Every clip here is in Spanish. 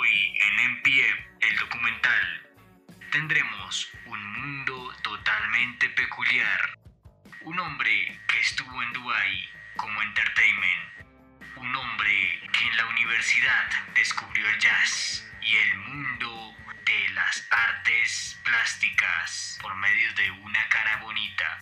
Hoy en Pie, el documental, tendremos un mundo totalmente peculiar. Un hombre que estuvo en Dubai como entertainment. Un hombre que en la universidad descubrió el jazz y el mundo de las artes plásticas por medio de una cara bonita.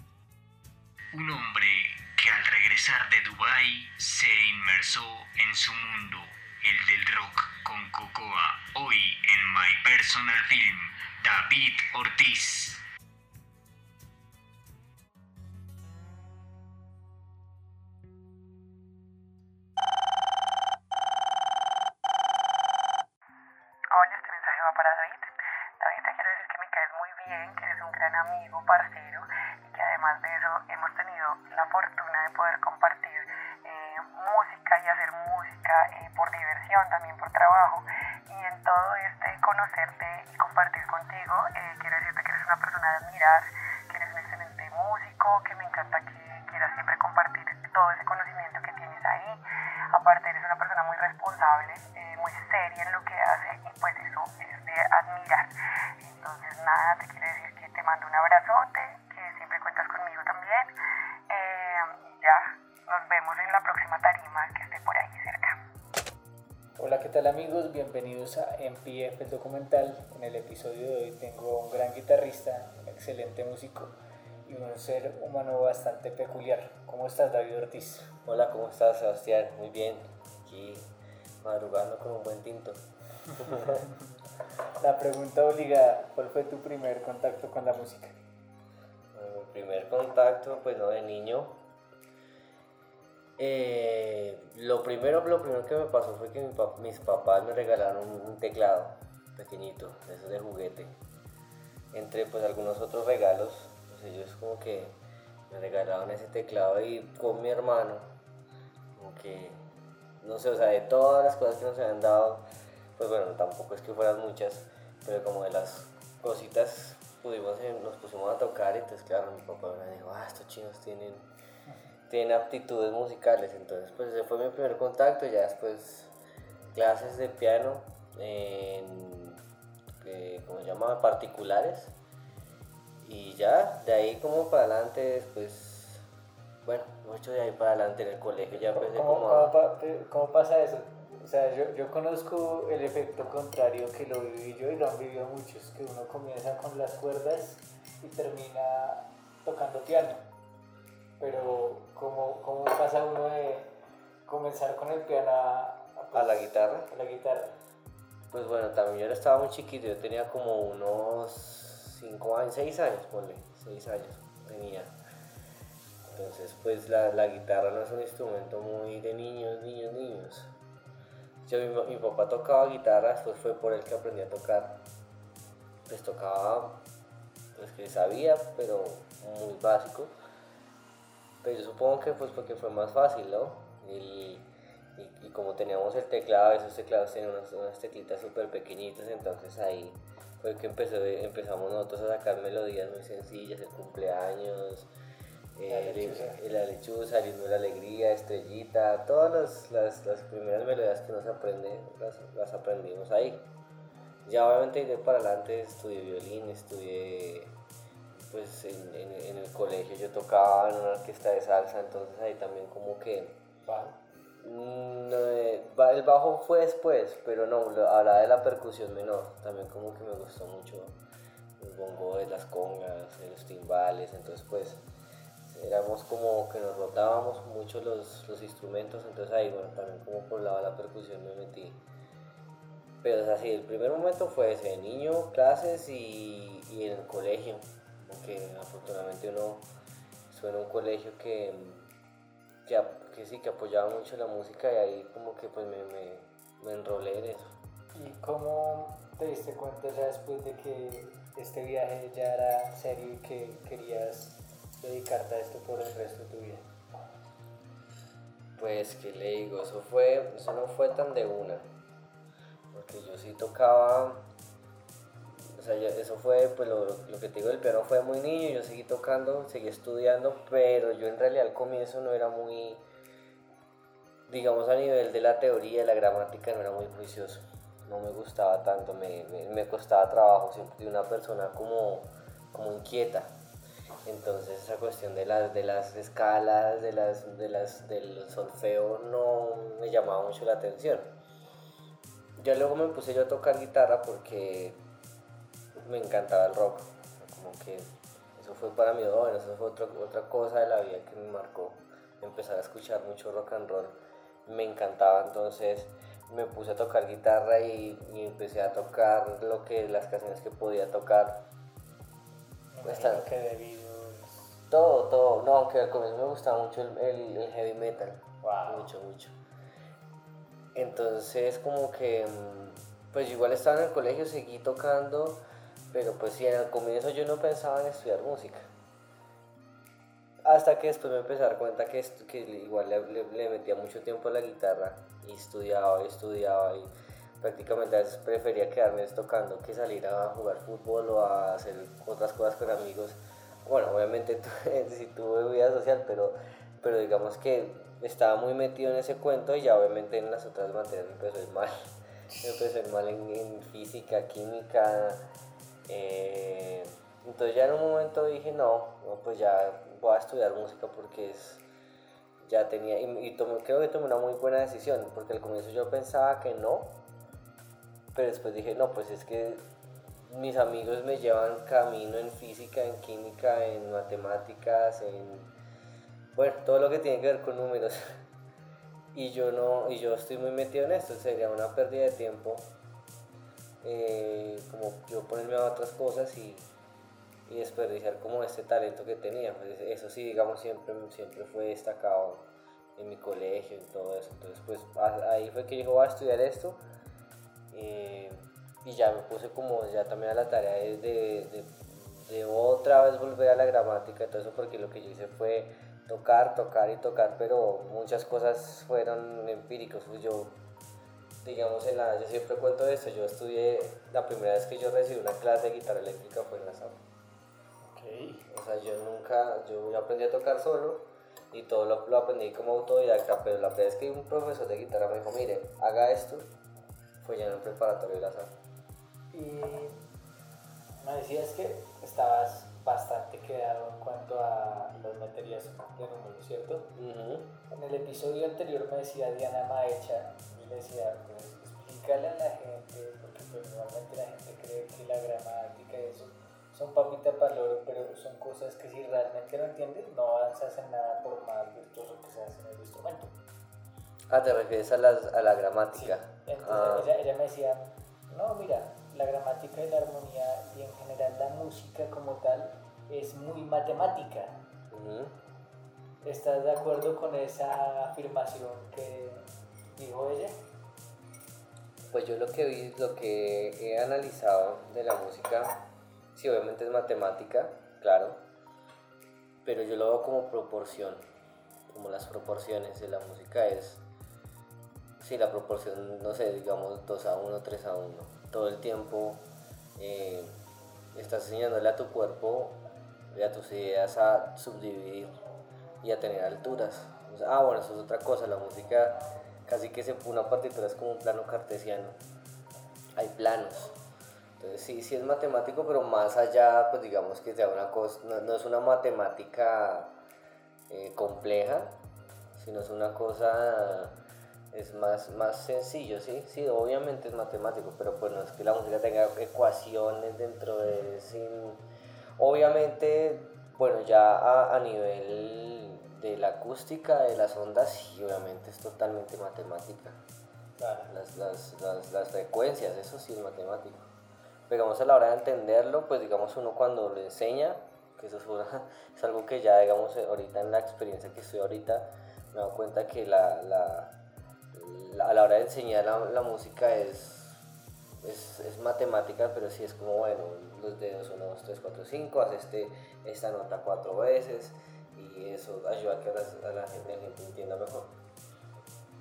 Un hombre que al regresar de Dubai se inmersó en su mundo, el del rock con Cocoa, hoy en My Personal Film, David Ortiz. Documental. En el episodio de hoy tengo un gran guitarrista, un excelente músico y un ser humano bastante peculiar. ¿Cómo estás, David Ortiz? Hola, ¿cómo estás, Sebastián? Muy bien. Aquí madrugando con un buen tinto. La pregunta obligada, ¿cuál fue tu primer contacto con la música? Bueno, mi primer contacto, pues no, de niño. Eh, lo primero, lo primero que me pasó fue que mi mis papás me regalaron un, un teclado pequeñito, de esos de juguete. Entre pues algunos otros regalos, pues ellos como que me regalaron ese teclado y con mi hermano, como que, no sé, o sea, de todas las cosas que nos habían dado, pues bueno, tampoco es que fueran muchas, pero como de las cositas pudimos, eh, nos pusimos a tocar entonces claro, mi papá me dijo, ah, estos chinos tienen, tienen aptitudes musicales, entonces pues ese fue mi primer contacto, ya después clases de piano en, ¿cómo se llama? Particulares, y ya, de ahí como para adelante, después, bueno, mucho de ahí para adelante en el colegio, ya empecé ¿Cómo, como cómo a... cómo pasa eso? O sea, yo, yo conozco el efecto contrario que lo viví yo y lo han vivido muchos, que uno comienza con las cuerdas y termina tocando piano. Pero ¿cómo, cómo pasa uno de comenzar con el piano a, A la guitarra. a la guitarra? Pues bueno, también yo estaba muy chiquito, yo tenía como unos 5 años, 6 años, ponle, 6 años tenía. Entonces, pues la, la guitarra no es un instrumento muy de niños, niños, niños. Yo, mi, papá tocaba guitarra, después fue por él que aprendí a tocar. Pues tocaba, pues que sabía, pero muy básico. Pero yo supongo que pues porque fue más fácil, ¿no? Y, y como teníamos el teclado, esos teclados tenían unas, unas teclitas súper pequeñitas, entonces ahí fue que empezó, empezamos nosotros a sacar melodías muy sencillas, el cumpleaños, eh, La lechuza. la lechuza, el himno de la alegría, estrellita, todas las, las, las primeras melodías que nos aprende, las, las aprendimos ahí. Ya obviamente de para adelante estudié violín, estudié pues en, en- en el colegio yo tocaba en una orquesta de salsa, entonces ahí también como que Bajo. Mm, el bajo fue después, pero no, hablaba de la percusión menor, también como que me gustó mucho el bongo de las congas, los timbales, entonces pues éramos como que nos rotábamos mucho los, los instrumentos, entonces ahí bueno, también como por de la percusión me metí. Pero es así, el primer momento fue ese, niño, clases y, en el colegio, porque afortunadamente uno en un colegio que, que, que sí, que apoyaba mucho la música y ahí como que pues me, me, me enrolé en eso. ¿Y cómo te diste cuenta ya después de que este viaje ya era serio y que querías dedicarte a esto por el resto de tu vida? Pues, ¿qué le digo? Eso, fue, eso no fue tan de una. Porque yo sí tocaba. Eso fue, pues lo, lo que te digo, el piano fue muy niño. Yo seguí tocando, seguí estudiando, pero yo en realidad al comienzo no era muy. Digamos, a nivel de la teoría, de la gramática, no era muy juicioso. no me gustaba tanto, me, me, costaba trabajo, siempre fui una persona como, como inquieta. Entonces esa cuestión de las, de las escalas, de las, de las, del solfeo no me llamaba mucho la atención. Ya luego me puse yo a tocar guitarra porque me encantaba el rock. Como que eso fue para mí, bueno, eso fue otra, otra cosa de la vida que me marcó. Empezar a escuchar mucho rock and roll. Me encantaba entonces me puse a tocar guitarra y, empecé a tocar lo que las canciones que podía tocar. que debido todo, todo. No, aunque al comienzo me gustaba mucho el, heavy metal. Mucho, mucho. Entonces, como que. Mm, pues igual estaba en el colegio, seguí tocando. Pero pues sí, al comienzo yo no pensaba en estudiar música. Hasta que después me empecé a dar cuenta que, que igual le, metía mucho tiempo a la guitarra y estudiaba y estudiaba y prácticamente a veces prefería quedarme tocando que salir a jugar fútbol o a hacer otras cosas con amigos bueno, obviamente sí tuve vida social, pero, pero digamos que estaba muy metido en ese cuento y ya obviamente en las otras materias me empezó a ir mal. Me empezó a ir mal en, física, química. Eh, entonces ya en un momento dije, no, pues ya voy a estudiar música porque es, ya tenía, y, creo que tomé una muy buena decisión, porque al comienzo yo pensaba que no, pero después dije, no, pues es que mis amigos me llevan camino en física, en química, en matemáticas, en bueno, todo lo que tiene que ver con números. y yo no, y yo estoy muy metido en esto, sería una pérdida de tiempo. Eh, como yo ponerme a otras cosas y, desperdiciar como este talento que tenía. Pues eso sí, digamos, siempre, siempre fue destacado en mi colegio, y todo eso. Entonces, pues ahí fue que dijo, voy a estudiar esto. Eh, y ya me puse como ya también a la tarea de, de, otra vez volver a la gramática y todo eso porque lo que yo hice fue tocar, tocar y tocar, pero muchas cosas fueron empíricos. Pues yo, digamos, en la, yo siempre cuento esto, yo estudié, la primera vez que yo recibí una clase de guitarra eléctrica fue en la SAP. Okay. O sea, yo nunca, yo aprendí a tocar solo y todo lo, lo aprendí como autodidacta, pero la primera vez que un profesor de guitarra me dijo, mire, haga esto, fue ya en el preparatorio de la SAP. Y me decías que estabas bastante quedado en cuanto a las materias de números, ¿cierto? En el episodio anterior me decía Diana Maecha, decía, pues explícale a la gente, porque pues, normalmente la gente cree que la gramática y eso son papita para loro, pero son cosas que si realmente no entiendes, no avanzas en nada por más virtuoso que seas en el instrumento. Ah, te refieres a, las, a la gramática. Sí. Entonces ah. ella, ella me decía, no, mira, la gramática y la armonía y en general la música como tal es muy matemática. ¿Estás de acuerdo con esa afirmación que dijo ella? Pues yo lo que vi, lo que he analizado de la música, sí, obviamente es matemática, claro, pero yo lo veo como proporción, como las proporciones de la música es, sí, la proporción, no sé, digamos 2 a 1, 3 a 1 todo el tiempo eh, estás enseñándole a tu cuerpo y a tus ideas a subdividir y a tener alturas. ah, bueno, eso es otra cosa, la música casi que se una partitura es como un plano cartesiano. Hay planos. Entonces sí, sí es matemático, pero más allá, pues digamos que sea una cosa, no, es una matemática eh, compleja, sino es una cosa es más, más sencillo, ¿sí? Sí, obviamente es matemático, pero pues no es que la música tenga ecuaciones dentro de... Sin... Obviamente, bueno, ya a, nivel de la acústica de las ondas, sí, obviamente es totalmente matemática. Las, las, las, las, frecuencias, eso sí es matemático. Pero digamos a la hora de entenderlo, pues digamos uno cuando lo enseña, que eso es, es algo que ya digamos ahorita en la experiencia que estoy ahorita, me doy cuenta que la, la a la hora de enseñar la, música es, es, matemática, pero sí es como, bueno, los dedos 1, 2, 3, 4, 5, haces este, esta nota cuatro veces y eso ayuda a que a la, gente, entienda mejor.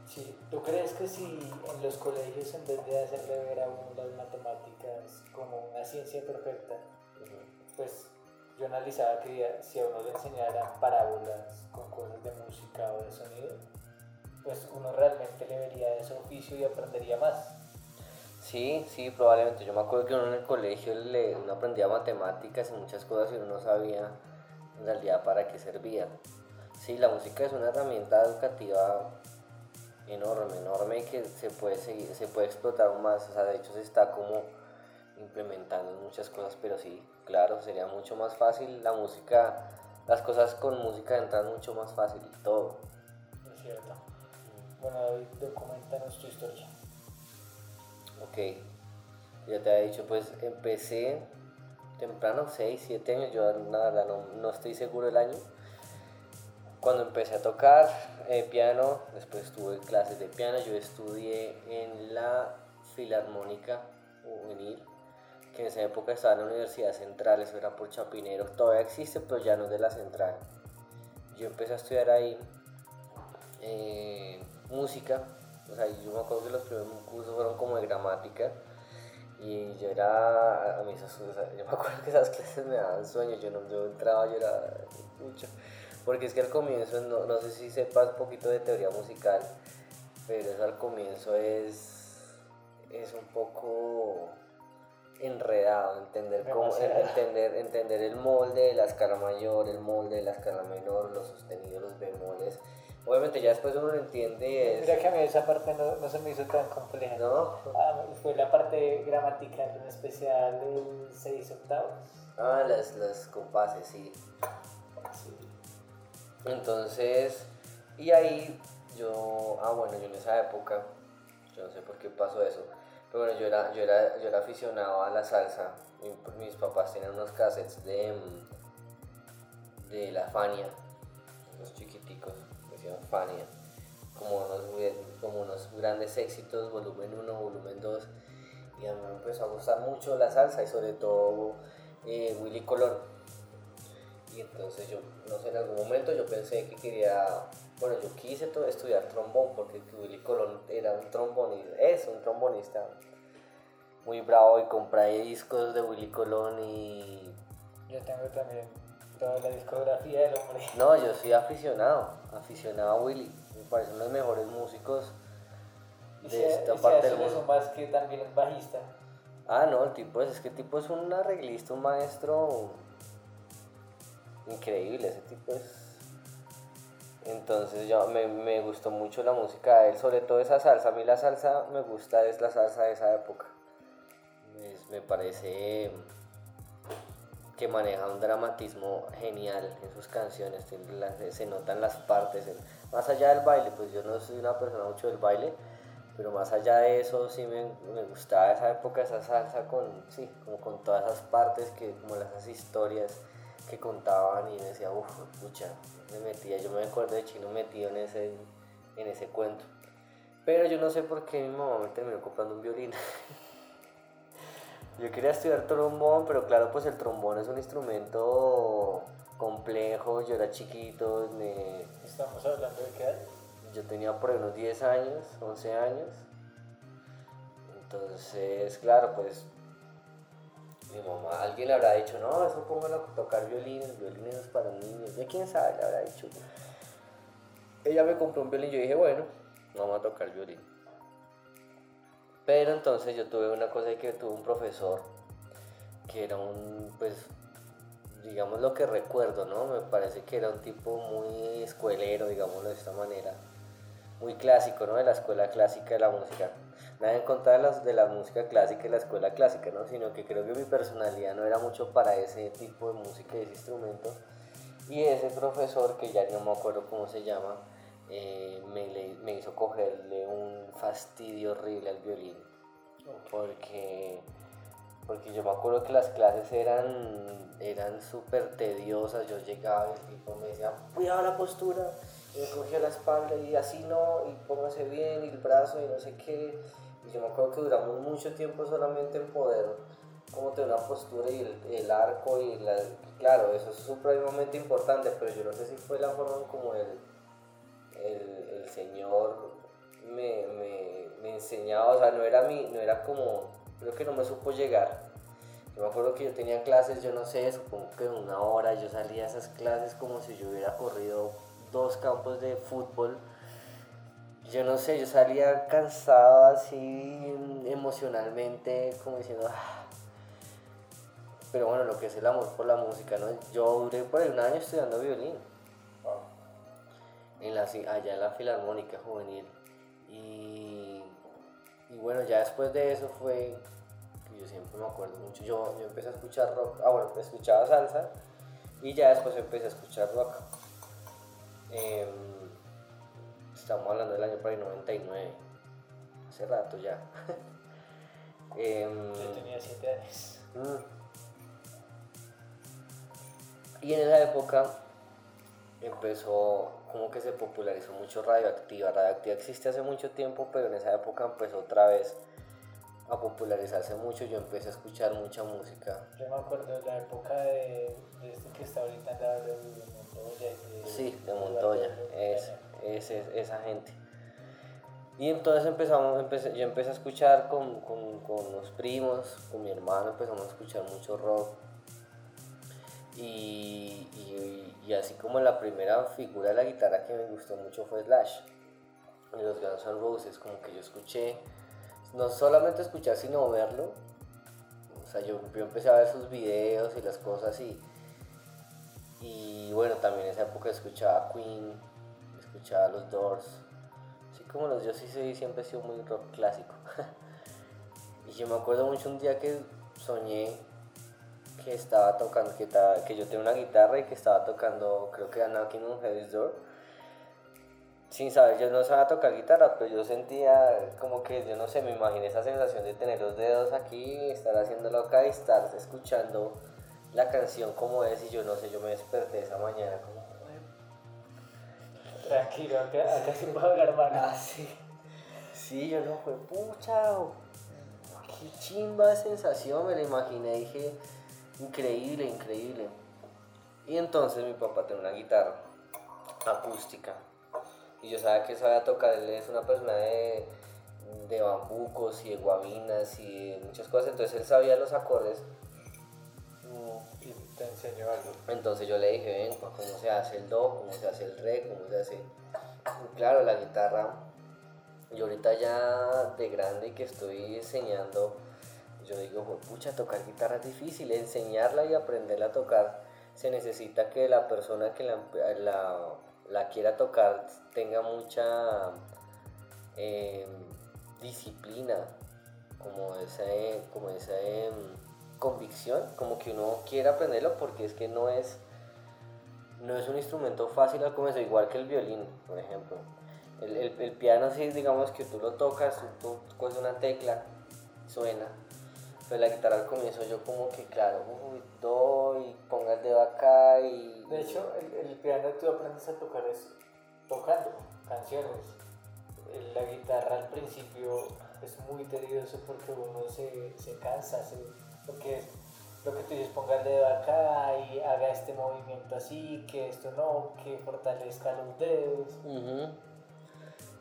Sí, ¿tú crees que si en los colegios en vez de hacerle ver a uno las matemáticas como una ciencia perfecta, pues yo analizaba que si a uno le enseñaran parábolas con cosas de música o de sonido, pues uno realmente le vería ese oficio y aprendería más. Sí, sí, probablemente. Yo me acuerdo que uno en el colegio le, uno aprendía matemáticas y muchas cosas y uno no sabía en realidad para qué servía. Sí, la música es una herramienta educativa enorme, enorme que se puede seguir, se puede explotar aún más. O sea, de hecho se está como implementando muchas cosas, pero sí, claro, sería mucho más fácil la música, las cosas con música entran mucho más fácil y todo. Es cierto. Bueno, David, documentanos tu historia. Ok, ya te había dicho, pues empecé temprano, 6, 7 años, yo nada, no, no estoy seguro el año. Cuando empecé a tocar eh, piano, después tuve clases de piano, yo estudié en la Filarmónica Juvenil, que en esa época estaba en la Universidad Central, eso era por Chapinero, todavía existe, pero ya no es de la Central. Yo empecé a estudiar ahí eh, música, o sea, yo me acuerdo que los primeros cursos fueron como de gramática, y yo era, a mí esas, o sea, yo me acuerdo que esas clases me daban sueño, yo, no, yo entraba, yo era mucho, porque es que al comienzo, no, no sé si sepas un poquito de teoría musical, pero eso al comienzo es, es un poco enredado, entender cómo, entender, entender el molde de la escala mayor, el molde de la escala menor, los sostenidos, los bemoles. Obviamente ya después uno lo entiende es... Mira que a mí esa parte no, no se me hizo tan compleja. ¿No? Ah, fue la parte gramatical, en especial del 6 octavos. Ah, las, las compases, sí. Sí. Entonces, y ahí yo, ah bueno, yo en esa época, yo no sé por qué pasó eso, pero bueno, yo era, yo era, yo era aficionado a la salsa. Mi- mis papás tenían unos cassettes de, de la Fania, unos chiquiticos, Fania, como unos, grandes éxitos, volumen 1, volumen 2, y a mí me empezó a gustar mucho la salsa y sobre todo eh, Willy Colón. Y entonces yo, no sé, en algún momento yo pensé que quería, bueno, yo quise estudiar trombón porque Willy Colón era un trombonista, es un trombonista muy bravo y compré discos de Willy Colón y... Yo tengo también toda la discografía del hombre. No, yo soy aficionado, aficionado a Willy, me parece uno de los mejores músicos de esta parte del mundo. más que también es bajista. Ah, no, el tipo es, es que el tipo es un arreglista, un maestro increíble, ese tipo es... Entonces yo, me, me gustó mucho la música de él, sobre todo esa salsa. A mí la salsa me gusta, es la salsa de esa época. Es- me parece que maneja un dramatismo genial en sus canciones, se notan las partes. más allá del baile, pues yo no soy una persona mucho del baile, pero más allá de eso sí me, gustaba esa época, esa salsa con, sí, como con todas esas partes, que, como esas historias que contaban y decía, uff, pucha, me metía, yo me acuerdo de chino metido en ese, en ese cuento. Pero yo no sé por qué mi mamá me terminó comprando un violín. yo quería estudiar trombón, pero claro, pues el trombón es un instrumento complejo, yo era chiquito, me, Estamos hablando de qué edad? yo tenía por ahí unos 10 años, 11 años. Entonces, claro, pues mi mamá, alguien le habrá dicho, no, eso póngalo a tocar violín, el violín es para niños. Ya quién sabe, le habrá dicho. Ella me compró un violín, yo dije, bueno, vamos a tocar violín. Pero entonces yo tuve una cosa que tuve un profesor que era un, pues, digamos lo que recuerdo, ¿no? Me parece que era un tipo muy escuelero, digámoslo de esta manera, muy clásico, ¿no? De la escuela clásica de la música. Nada en contra de, las, de la música clásica y la escuela clásica, ¿no? Sino que creo que mi personalidad no era mucho para ese tipo de música y ese instrumento. Y ese profesor, que ya no me acuerdo cómo se llama, eh, me, le- me hizo cogerle un fastidio horrible al violín. Porque, porque yo me acuerdo que las clases eran, eran súper tediosas. Yo llegaba y el tipo me decía, cuidado la postura. Y me cogía la espalda y así no, y póngase bien, y el brazo, y no sé qué. Y yo me acuerdo que duramos mucho tiempo solamente en poder como tener una postura y el, el arco y la, claro, eso es supremamente importante, pero yo no sé si fue la forma como el, el, señor me, me, me enseñaba, o sea, no era mi, no era como, creo que no me supo llegar. Yo me acuerdo que yo tenía clases, yo no sé, supongo que una hora, yo salía a esas clases como si yo hubiera corrido dos campos de fútbol yo no sé, yo salía cansado así emocionalmente, como diciendo, "Ah". pero bueno, lo que es el amor por la música, ¿no? Yo duré por ahí un año estudiando violín, en la, allá en la Filarmónica Juvenil. Y, y bueno, ya después de eso fue, que yo siempre me acuerdo mucho, yo, yo empecé a escuchar rock, ah bueno, escuchaba salsa y ya después empecé a escuchar rock. Em, estamos hablando del año por ahí 99, hace rato ya. Em, Yo tenía 7 años. Mm. Y en esa época empezó, como que se popularizó mucho Radioactiva. Radioactiva existe hace mucho tiempo, pero en esa época empezó otra vez a popularizarse mucho. Yo empecé a escuchar mucha música. Yo me acuerdo de la época de, de este que está ahorita en la de Montoya. de- Sí, de Montoya, Montoya. es, es- es- esa gente. Y entonces empezamos, empecé, yo empecé a escuchar con, con, con los primos, con mi hermano, empezamos a escuchar mucho rock. Y, así como la primera figura de la guitarra que me gustó mucho fue Slash, de los Guns N' Roses, como que yo escuché, no solamente escuchar, sino verlo. O sea, yo, yo empecé a ver sus videos y las cosas y, y bueno, también en esa época escuchaba Queen, escuchaba los Doors. Así como los yo sí soy, siempre he sido muy rock clásico. y yo me acuerdo mucho un día que soñé que estaba tocando, que, ta- que yo tenía una guitarra y que estaba tocando, creo que era Knocking on Heaven's Door. Sin saber, yo no sabía tocar guitarra, pero yo sentía como que, yo no sé, me imaginé esa sensación de tener los dedos aquí, estar haciéndolo acá y estar escuchando la canción como es y yo no sé, yo me desperté esa mañana como... Tranquilo, acá, acá se puede hablar mal. Ah, sí. Sí, yo no fue pucha. o- Qué chimba de sensación, me la imaginé, dije, increíble, increíble. Y entonces mi papá tiene una guitarra acústica. Y yo sabía que sabía tocar, él es una persona de, de bambucos y de guabinas y de muchas cosas, entonces él sabía los acordes. Mm, Y te enseño algo. entonces yo le dije, ven, pa, ¿cómo se hace el do? ¿Cómo se hace el re? ¿Cómo se hace? Y claro, la guitarra, yo ahorita ya de grande que estoy enseñando, yo digo, "Jue pucha, tocar guitarra es difícil, enseñarla y aprenderla a tocar, se necesita que la persona que la, la, quiera tocar tenga mucha eh, disciplina, como esa, como esa em, convicción, como que uno quiere aprenderlo porque es que no es, no es un instrumento fácil al comienzo, igual que el violín, por ejemplo. El, piano sí, digamos que tú lo tocas, tú coges una tecla, suena, pero la guitarra al comienzo yo como que, claro, uy, doy, ponga el dedo acá y... De hecho, el, el piano tú aprendes a tocar es tocando canciones. La guitarra al principio es muy tedioso porque uno se, se cansa, se- porque es lo que tú dices, ponga el dedo acá y haga este movimiento así, que esto no, que fortalezca los dedos.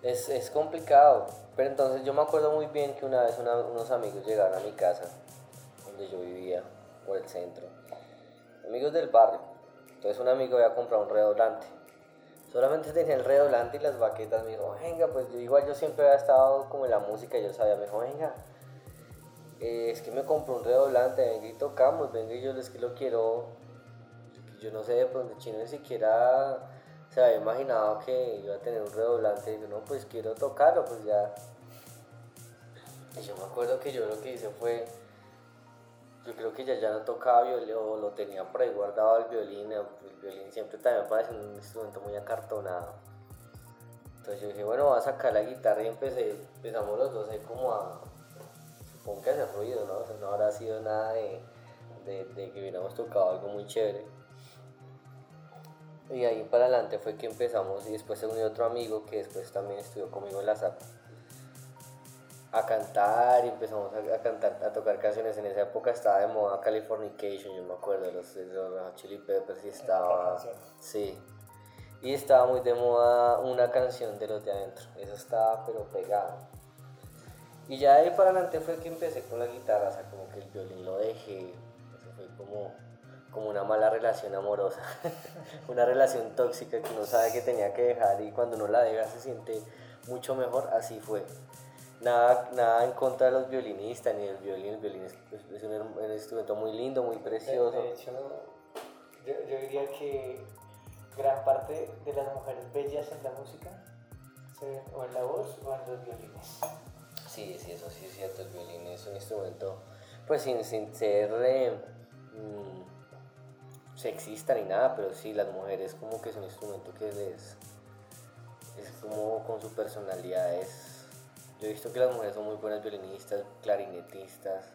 Es, es complicado, pero entonces yo me acuerdo muy bien que una vez unos amigos llegaron a mi casa, donde yo vivía, por el centro, amigos del barrio. Entonces un amigo había comprado un redoblante. Solamente tenía el redoblante y las baquetas. Me dijo, venga, pues yo igual yo siempre había estado como en la música, yo sabía, me dijo, venga, eh, es que me compró un redoblante, venga y tocamos, venga y yo es que lo quiero. Yo no sé, de pronto Chino ni siquiera se había imaginado que iba a tener un redoblante. Y yo, no, pues quiero tocarlo, pues ya. Y yo me acuerdo que yo lo que hice fue, yo creo que ya, ya no tocaba violín o lo tenía por ahí guardado el violín. El violín siempre también parece un instrumento muy acartonado. Entonces yo dije, bueno, voy a sacar la guitarra y empecé, empezamos los dos ahí como a, supongo que hacer ruido, ¿no? O sea, no habrá sido nada de, de, de que hubiéramos tocado algo muy chévere. Y ahí para adelante fue que empezamos y después se unió otro amigo que después también estudió conmigo en la SAP a cantar y empezamos a, cantar, a tocar canciones. En esa época estaba de moda Californication, yo me acuerdo, los, los Chili Peppers y estaba... Sí. Y estaba muy de moda una canción de los de adentro. Eso estaba pero pegado. Y ya de ahí para adelante fue que empecé con la guitarra, o sea, como que el violín lo dejé. Eso fue como, como una mala relación amorosa. una relación tóxica que uno sabe que tenía que dejar y cuando uno la deja se siente mucho mejor, así fue. Nada, nada en contra de los violinistas ni del violín, el violín es, es un, un instrumento muy lindo, muy precioso. De, hecho, yo, yo diría que gran parte de las mujeres bellas en la música se ven o en la voz o en los violines. Sí, sí, eso sí es cierto, el violín es un instrumento, pues sin, sin ser eh, mm, sexista ni nada, pero sí, las mujeres como que es un instrumento que les, es como con su personalidad, es, yo he visto que las mujeres son muy buenas violinistas, clarinetistas,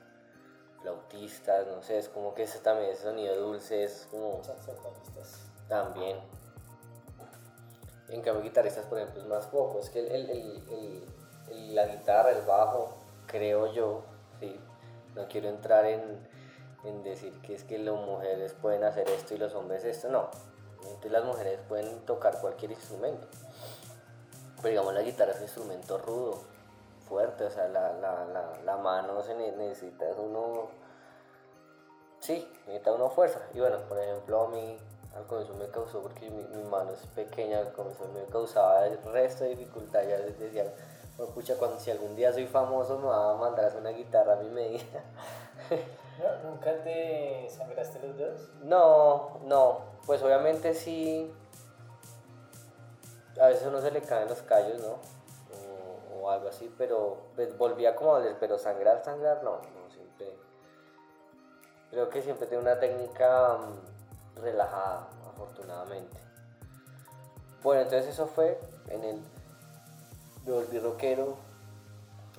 flautistas, no sé, es como que ese también ese sonido dulce es como también. En cambio, guitarristas, por ejemplo, es más poco. Es que el, el- el- el- el- la guitarra, el bajo, creo yo, sí. No quiero entrar en, en decir que es que las mujeres pueden hacer esto y los hombres esto, no. Las mujeres pueden tocar cualquier instrumento. Pero digamos, la guitarra es un instrumento rudo, fuerte, o sea, la, la, la, la mano se ne- necesita es uno Sí, necesita una fuerza. Y bueno, por ejemplo, a mí al comienzo me causó, porque mi, mi mano es pequeña, al comienzo me causaba el resto de dificultad. Ya les decía, "Bueno, pucha, cuando, si algún día soy famoso me va a mandar una guitarra a mi medida. ¿No? ¿Nunca te sangraste los dedos? No, no, pues obviamente sí. A veces uno se le caen los callos, ¿no? O, o algo así, pero pues, volvía como a doler, pero sangrar, sangrar, no, no, siempre. Creo que siempre tengo una técnica mm, relajada, afortunadamente. Bueno, entonces eso fue en el. Me volví rockero,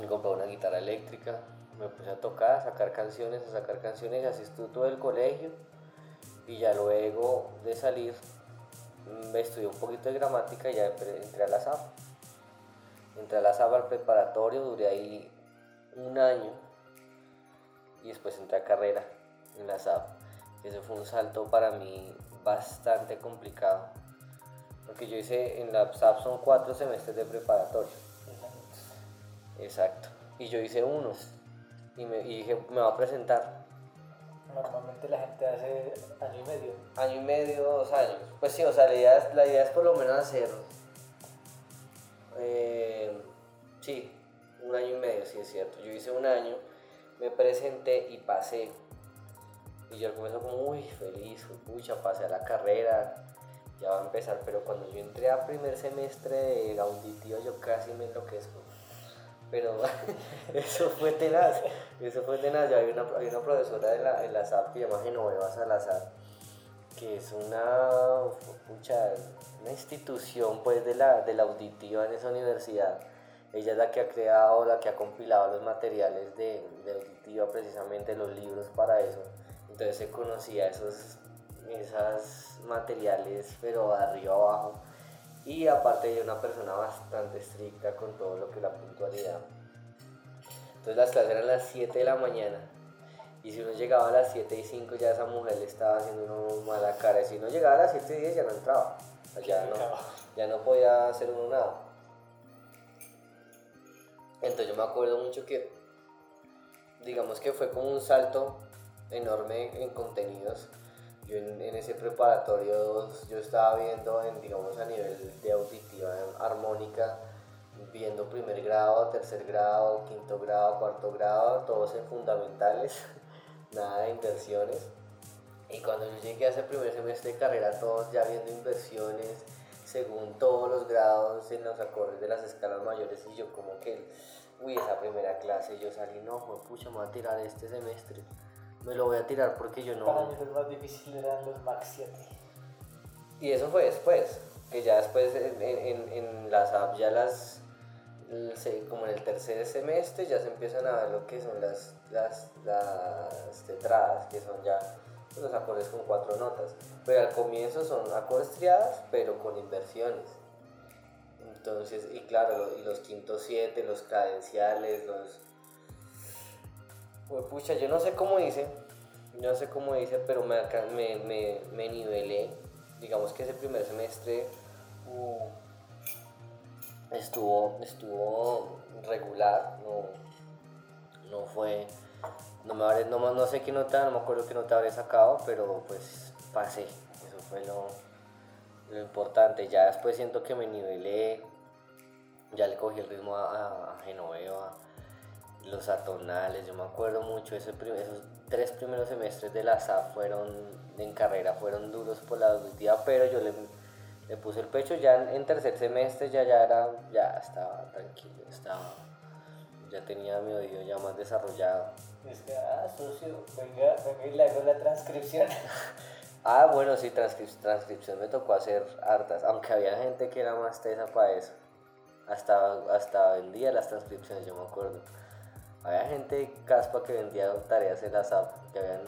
me compré una guitarra eléctrica, me puse a tocar, a sacar canciones, a sacar canciones, así estuve todo el colegio. Y ya luego de salir, mm, estudié un poquito de gramática y ya entré a la SAP. Entré a la SAP al preparatorio, duré ahí un año y después entré a carrera en la SAP. Ese fue un salto para mí bastante complicado. Porque yo hice en la SAP son cuatro semestres de preparatorio. Exacto. Y yo hice uno. Y, me, y dije, me va a presentar. Normalmente la gente hace año y medio. Año y medio, dos años. Pues sí, o sea, la idea es, la idea es por lo menos hacer. eh, sí, un año y medio, sí es cierto. Yo hice un año, me presenté y pasé. Y yo al comienzo como, uy, feliz, pucha, pasé a la carrera, ya va a empezar. Pero cuando yo entré a primer semestre de auditivo, yo casi me enloquezco. Pero eso fue tenaz, eso fue tenaz. Ya había una, había una profesora de la, en la SAP que se llama Genoveva Salazar, que es una, pucha, una institución pues de la, de la auditiva en esa universidad. Ella es la que ha creado, la que ha compilado los materiales de, de auditiva, precisamente los libros para eso. Entonces se conocía esos, esos materiales, pero de arriba abajo. Y aparte ella una persona bastante estricta con todo lo que es la puntualidad. Entonces las clases eran las 7 de la mañana. Y si uno llegaba a las 7 y 5 ya esa mujer le estaba haciendo uno mala cara. Y si no llegaba a las 7 y 10 ya no entraba. O sea, ya, no, ya no podía hacer uno nada. Entonces yo me acuerdo mucho que, digamos que fue como un salto enorme en contenidos. Yo en, ese preparatorio yo estaba viendo, en, digamos a nivel de auditiva armónica, viendo primer grado, tercer grado, quinto grado, cuarto grado, todos en fundamentales, nada de inversiones. Y cuando yo llegué a ese primer semestre de carrera, todos ya viendo inversiones, según todos los grados en los acordes de las escalas mayores, y yo como que, uy, esa primera clase, yo salí, no, pucha, me voy a tirar este semestre. Me lo voy a tirar porque yo no... Para mí los más difíciles eran los Max 7. Y eso fue después, que ya después en, en, en las apps, ya las, como en el tercer semestre, ya se empiezan a ver lo que son las, las, las tetradas, que son ya los acordes con cuatro notas. Pero al comienzo son acordes triadas, pero con inversiones. Entonces, y claro, y los quintos siete, los cadenciales, los... Pues pucha, yo no sé cómo hice, no sé cómo hice, pero me, me, me, nivelé. Digamos que ese primer semestre uh, estuvo, estuvo regular, no, no fue, no, me habré- no, no sé qué nota, no me acuerdo qué nota habré sacado, pero pues pasé, eso fue lo, lo importante. Ya después siento que me nivelé, ya le cogí el ritmo a Genoveva, los atonales, yo me acuerdo mucho, ese esos tres primeros semestres de la SAP fueron, en carrera, fueron duros por la auditiva, pero yo le, le, puse el pecho ya en, tercer semestre, ya, ya era, ya estaba tranquilo, estaba, ya tenía mi oído ya más desarrollado. Es que, ah, socio, venga, venga y le hago la transcripción. ah, bueno, sí, transcripción me tocó hacer hartas, aunque había gente que era más tesa para eso. Hasta, hasta vendía las transcripciones, yo me acuerdo. Había gente caspa que vendía tareas en la SAP. Que habían,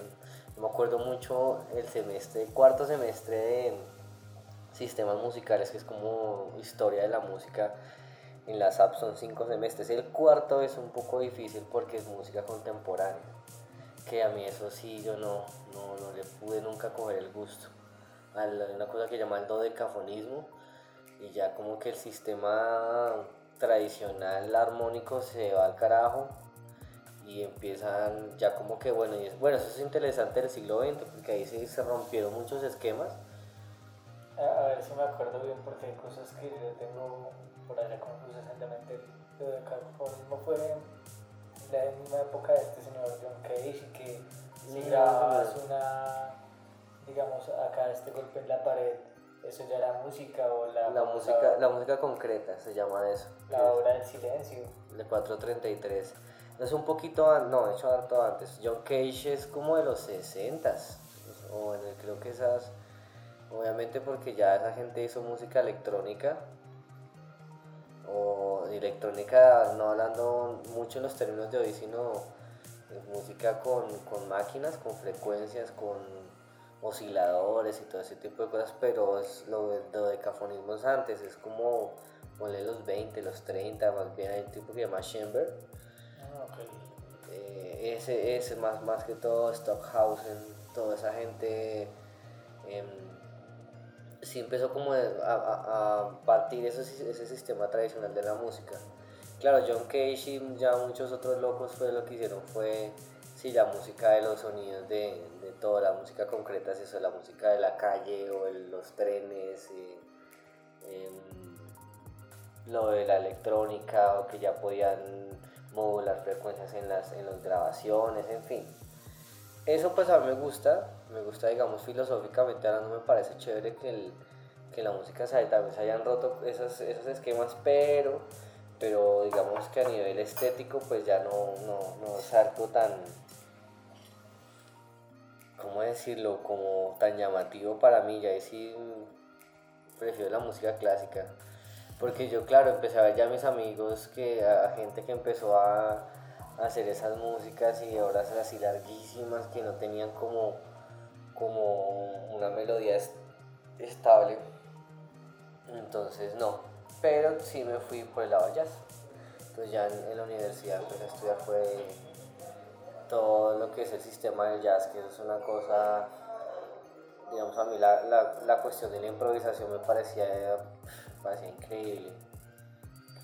me acuerdo mucho el semestre, cuarto semestre de sistemas musicales, que es como historia de la música. En la SAP son cinco semestres. El cuarto es un poco difícil porque es música contemporánea. Que a mí eso sí, yo no, no, no le pude nunca coger el gusto. Hay una cosa que llaman dodecafonismo y ya como que el sistema tradicional armónico se va al carajo y empiezan ya como que bueno, y es, bueno, eso es interesante del siglo XX porque ahí se, se rompieron muchos esquemas. A, ver si me acuerdo bien porque hay cosas que yo tengo por allá confusas en la mente. Lo de cacofonismo fue la misma época de este señor John Cage y que si grababas una, digamos, acá este golpe en la pared ¿Eso ya era música o la, la música? La música concreta se llama eso. La obra del silencio. De 433. Es un poquito, no, de hecho harto antes. John Cage es como de los 60 o bueno, creo que esas, obviamente porque ya esa gente hizo música electrónica o electrónica, no hablando mucho en los términos de hoy, sino música con, con máquinas, con frecuencias, con osciladores y todo ese tipo de cosas, pero es lo, lo de cafonismos antes, es como ponle los 20, los 30, más bien hay un tipo que se llama Chamber. Ese, ese más, más que todo Stockhausen, toda esa gente eh, sí empezó como a, a, partir ese, ese sistema tradicional de la música. Claro, John Cage y ya muchos otros locos fue lo que hicieron fue sí, la música de los sonidos de, de toda la música concreta es eso, la música de la calle o los trenes, em, lo de la electrónica o que ya podían modular frecuencias en las, en las grabaciones, en fin. Eso pues a mí me gusta, me gusta digamos filosóficamente, ahora no me parece chévere que, que la música se, también se hayan roto esos, esos esquemas, pero, pero digamos que a nivel estético pues ya no, no, no es algo tan, ¿cómo decirlo? Como tan llamativo para mí, ya sí prefiero la música clásica. Porque yo, claro, empecé a ver ya a mis amigos, que a gente que empezó a, hacer esas músicas y horas así larguísimas que no tenían como, como una melodía estable. Entonces, no. Pero sí me fui por el lado jazz. Entonces ya en, la universidad empecé a estudiar fue todo lo que es el sistema del jazz, que es una cosa, digamos, a mí la, la, la cuestión de la improvisación me parecía, parecía increíble.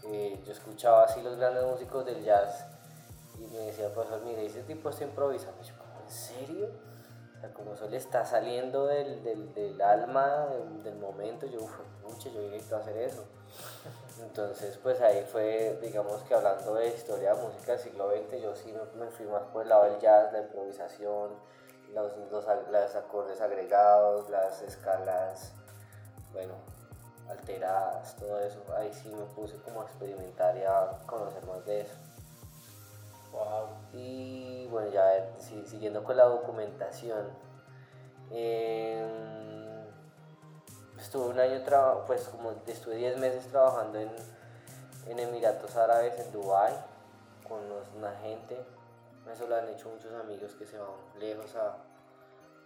Yo escuchaba así los grandes músicos del jazz y me decía, profesor, mire, ese tipo está improvisando. yo, ¿en serio? O sea, como eso le está saliendo del, del, alma, del, momento, yo, uff, yo necesito hacer eso. Entonces, pues ahí fue, digamos que hablando de historia de música del siglo XX, yo sí me, fui más por el lado del jazz, la improvisación, los, los, acordes agregados, las escalas, bueno, alteradas, todo eso. Ahí sí me puse como a experimentar y a conocer más de eso. Wow. Y bueno, ya siguiendo con la documentación. Eh, estuve un año, pues como estuve 10 meses trabajando en, en Emiratos Árabes, en Dubai con una gente. Eso lo han hecho muchos amigos que se van lejos a,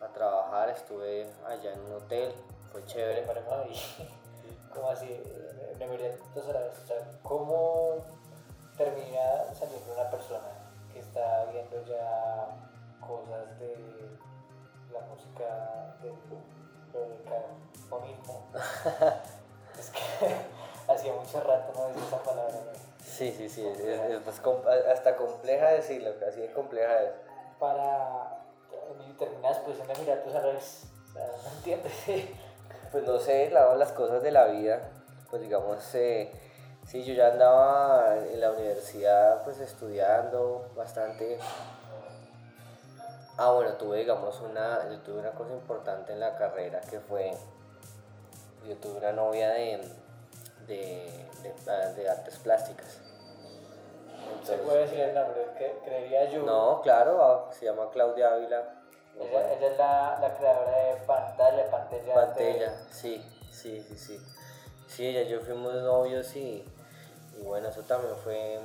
a trabajar. Estuve allá en un hotel, fue chévere. ¿Cómo así? En Emiratos Árabes, o sea, ¿cómo termina saliendo una persona que está viendo ya cosas de la música del lo mismo. es que hacía mucho rato no decía esa palabra. Sí, sí, sí, es, hasta compleja decirlo, así de compleja es. Para terminar pues en Emiratos Árabes, o sea, ¿no entiendes? pues no sé, lado las cosas de la vida, pues digamos, eh, Sí, yo ya andaba en la universidad pues estudiando bastante. Ah, bueno, tuve digamos una, yo tuve una cosa importante en la carrera que fue, yo tuve una novia de, de, de, artes plásticas. ¿Se puede decir el nombre? que creería yo. No, claro, ah, se llama Claudia Ávila. Ella, es la, la, creadora de pantalla, pantalla. Pantalla, sí, sí, sí, sí. Sí, ella y yo fuimos novios y y bueno, eso también fue,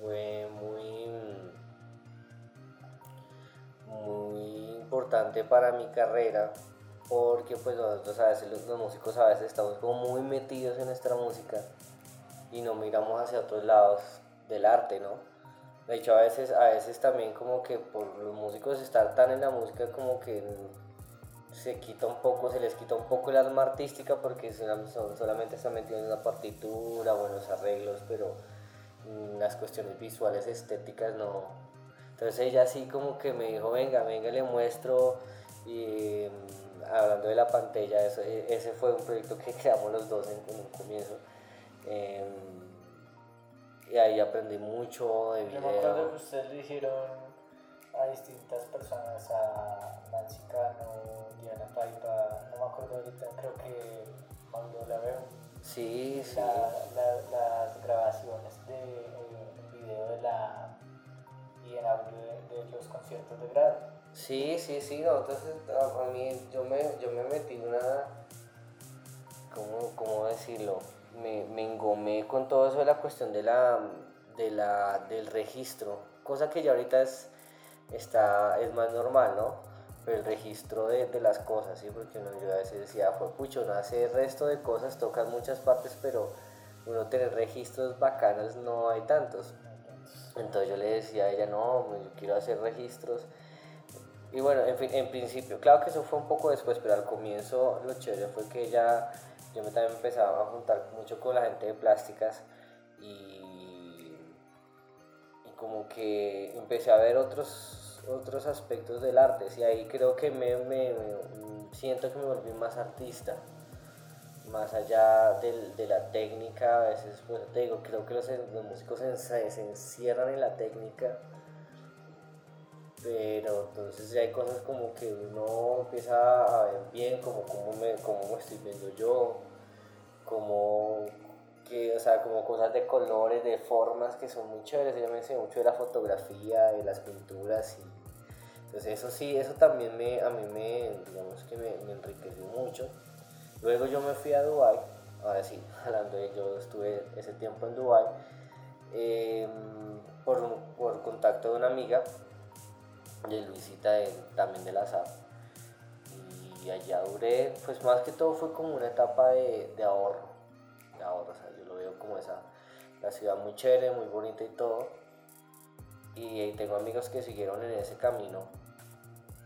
fue muy, muy importante para mi carrera porque pues nosotros a veces los, músicos a veces estamos como muy metidos en nuestra música y no miramos hacia otros lados del arte, ¿no? De hecho a veces, a veces también como que por los músicos estar tan en la música como que se quita un poco, se les quita un poco el alma artística porque solamente están metidos en la partitura, buenos arreglos, pero las cuestiones visuales, estéticas no. Entonces ella así como que me dijo, venga, venga, le muestro, y mm, hablando de la pantalla, eso, e, ese fue un proyecto que creamos los dos en, un comienzo. Em, y ahí aprendí mucho de video. Yo me acuerdo que ustedes le dijeron a distintas personas, a Nancy Cano, Diana Paipa, no me acuerdo ahorita, creo que Mauro la veo. Sí, sí. las grabaciones de eh, video de la y en audio de, los conciertos de grado. Sí, sí, sí, no, entonces a mí yo me, yo me metí una, ¿cómo, cómo decirlo? Me, engomé con todo eso de la cuestión de la, de la, del registro, cosa que ya ahorita es, está, es más normal, ¿no? el registro de, las cosas, ¿sí? porque uno, yo a veces decía, fue pucho, no hace el resto de cosas, toca en muchas partes, pero uno tener registros bacanos no hay tantos. Entonces yo le decía a ella, no, yo quiero hacer registros. Y bueno, en, fin, en principio, claro que eso fue un poco después, pero al comienzo lo chévere fue que ella, yo me también empezaba a juntar mucho con la gente de plásticas y, como que empecé a ver otros otros aspectos del arte. Y ahí creo que me, me, siento que me volví más artista. Más allá de la técnica, a veces, pues te digo, creo que los, los músicos se, se, encierran en la técnica. Pero entonces ya hay cosas como que uno empieza a ver bien, como cómo me, cómo me estoy viendo yo, como, que, o sea, como cosas de colores, de formas que son muy chéveres. Ella me enseñó mucho de la fotografía, de las pinturas y entonces eso sí, eso también me, a mí me, digamos que me, enriqueció mucho. Luego yo me fui a Dubai, ahora sí, hablando de yo estuve ese tiempo en Dubai em, por, por, contacto de una amiga de Luisita también de la SAP. Y allá duré, pues más que todo fue como una etapa de, ahorro, de ahorro, o sea, yo lo veo como esa, la ciudad muy chévere, muy bonita y todo y tengo amigos que siguieron en ese camino,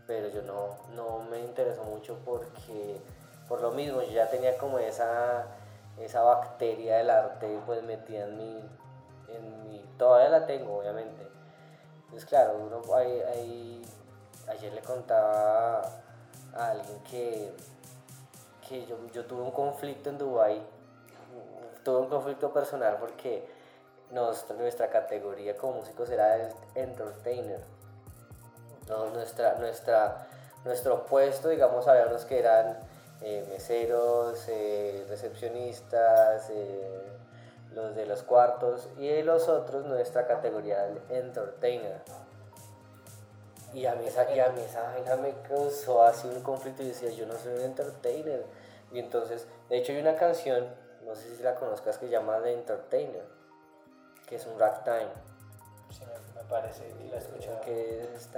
pero yo no, no me interesó mucho porque por lo mismo yo ya tenía como esa, esa bacteria del arte pues metida en mi, en mi, todavía la tengo obviamente. Entonces claro, uno ayer le contaba a alguien que, que yo, yo tuve un conflicto en Dubai, tuve un conflicto personal porque nuestra categoría como músicos era el entertainer. No, nuestra, nuestra, nuestro puesto, digamos, sabíamos que eran eh, meseros, eh, recepcionistas, eh, los de los cuartos y los otros, nuestra categoría el entertainer. Y a mí esa, y a mí esa vaina me causó así un conflicto y decía, yo no soy un entertainer. Y entonces, de hecho hay una canción, no sé si la conozcas, que se llama The Entertainer que es un ragtime. Sí, me, parece, y la he Que es...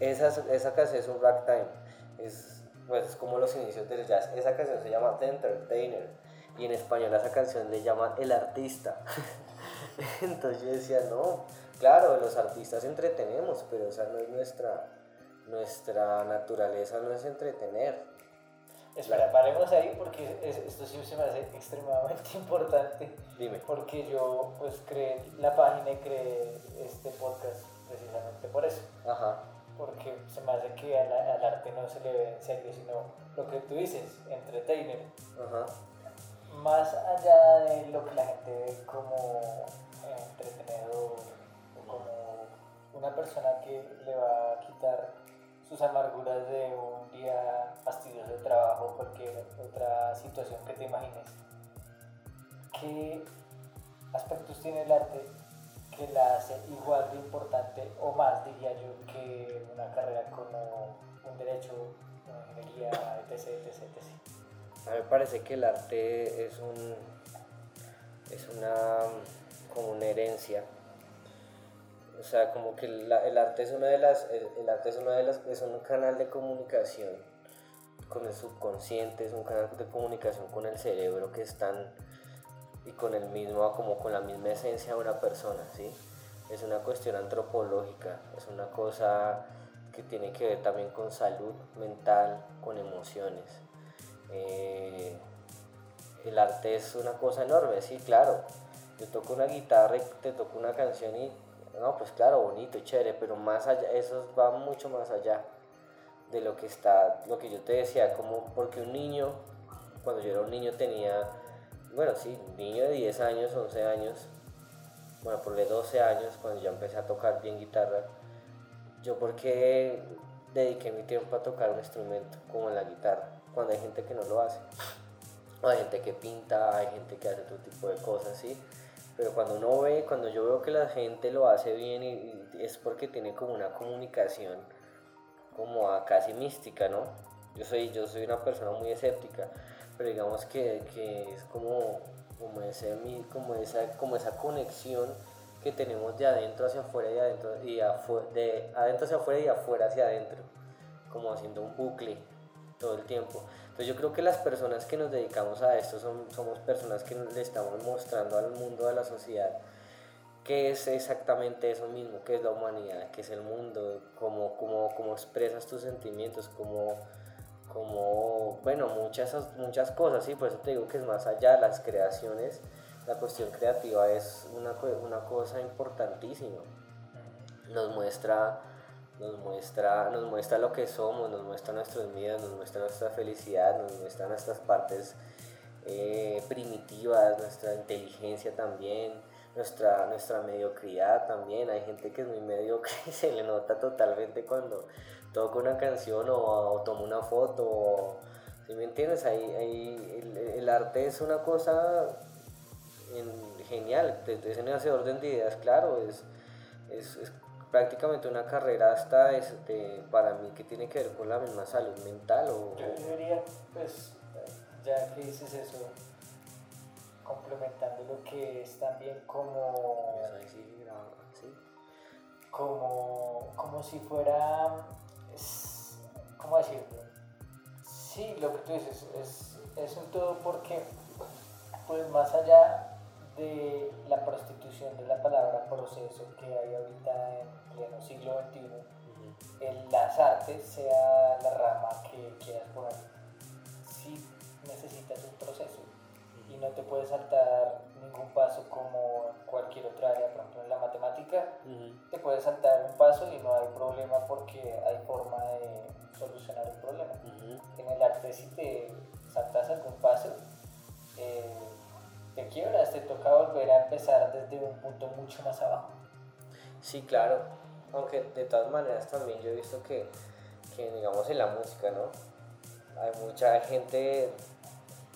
Esa, esa canción es un ragtime. Es, pues, es como los inicios del jazz. Esa canción se llama The Entertainer. Y en español a esa canción le llaman El Artista. Entonces yo decía, no, claro, los artistas entretenemos, pero esa no es nuestra, nuestra naturaleza, no es entretener Espera, paremos ahí porque esto sí se me hace extremadamente importante. Dime. Porque yo pues creé la página y creé este podcast precisamente por eso. Ajá. porque se me hace que al, al arte no se le ve en serio, sino lo que tú dices, entertainer. Ajá. Más allá de lo que la gente ve como entretenedor o como una persona que le va a quitar sus amarguras de un día fastidioso de trabajo o cualquier otra situación que te imagines. ¿Qué aspectos tiene el arte que la hace igual de importante o más, diría yo, que una carrera como un derecho, una ingeniería, etc, etc, etc. A mí me parece que el arte es un es una como una herencia. O sea, como que el arte es una de las el arte es una de las es un canal de comunicación con el subconsciente, es un canal de comunicación con el cerebro que están y con el mismo como con la misma esencia de una persona, ¿sí? Es una cuestión antropológica, es una cosa que tiene que ver también con salud mental, con emociones. Eh, el arte es una cosa enorme, sí, claro. Yo toco una guitarra y te toco una canción y, no, pues claro, bonito, chévere, pero más allá, eso va mucho más allá de lo que está, lo que yo te decía, como porque un niño, cuando yo era un niño tenía, bueno, sí, niño de 10 años, 11 años, bueno, por de 12 años, cuando ya empecé a tocar bien guitarra, yo porque dediqué mi tiempo a tocar un instrumento como la guitarra, cuando hay gente que no lo hace. Hay gente que pinta, hay gente que hace otro tipo de cosas, ¿sí? Pero cuando uno ve, cuando yo veo que la gente lo hace bien, y, y es porque tiene como una comunicación como a casi mística, ¿no? Yo soy, yo soy una persona muy escéptica, pero digamos que, que es como, como, ese, como, esa, como esa conexión que tenemos de adentro hacia afuera y adentro, y afu- de adentro hacia afuera y afuera hacia adentro, como haciendo un bucle todo el tiempo. Entonces yo creo que las personas que nos dedicamos a esto son, somos personas que le estamos mostrando al mundo, a la sociedad, qué es exactamente eso mismo, qué es la humanidad, qué es el mundo, cómo, cómo, cómo expresas tus sentimientos, cómo, cómo bueno, muchas, muchas cosas, sí, por eso te digo que es más allá, las creaciones, la cuestión creativa es una, una cosa importantísima, nos muestra, nos muestra, nos muestra lo que somos, nos muestra nuestros miedos, nos muestra nuestra felicidad, nos muestra nuestras partes eh, primitivas, nuestra inteligencia también, nuestra, nuestra mediocridad también. Hay gente que es muy mediocre y se le nota totalmente cuando toca una canción o, o toma una foto. O, ¿sí me entiendes? Ahí, ahí el, arte es una cosa en- genial, es ese orden de ideas, claro, es prácticamente una carrera hasta este, para mí que tiene que ver con la misma salud mental o, Yo, diría, pues, ya que dices eso, complementando lo que es también como, sí, ¿sí? como, como si fuera, es- ¿cómo decirlo? Sí, lo que tú dices es, es un todo porque, pues más allá de la prostitución de la palabra proceso que hay ahorita en pleno siglo XXI, las artes, sea la rama que quieras poner, sí necesitas un proceso y no te puedes saltar ningún paso como en cualquier otra área, por ejemplo en la matemática, te puedes saltar un paso y no hay problema porque hay forma de solucionar el problema. En el arte si te saltas algún paso, eh, te quiebras, te toca volver a empezar desde un punto mucho más abajo. Sí, claro. Aunque de todas maneras también yo he visto que, que digamos en la música, ¿no? Hay mucha gente,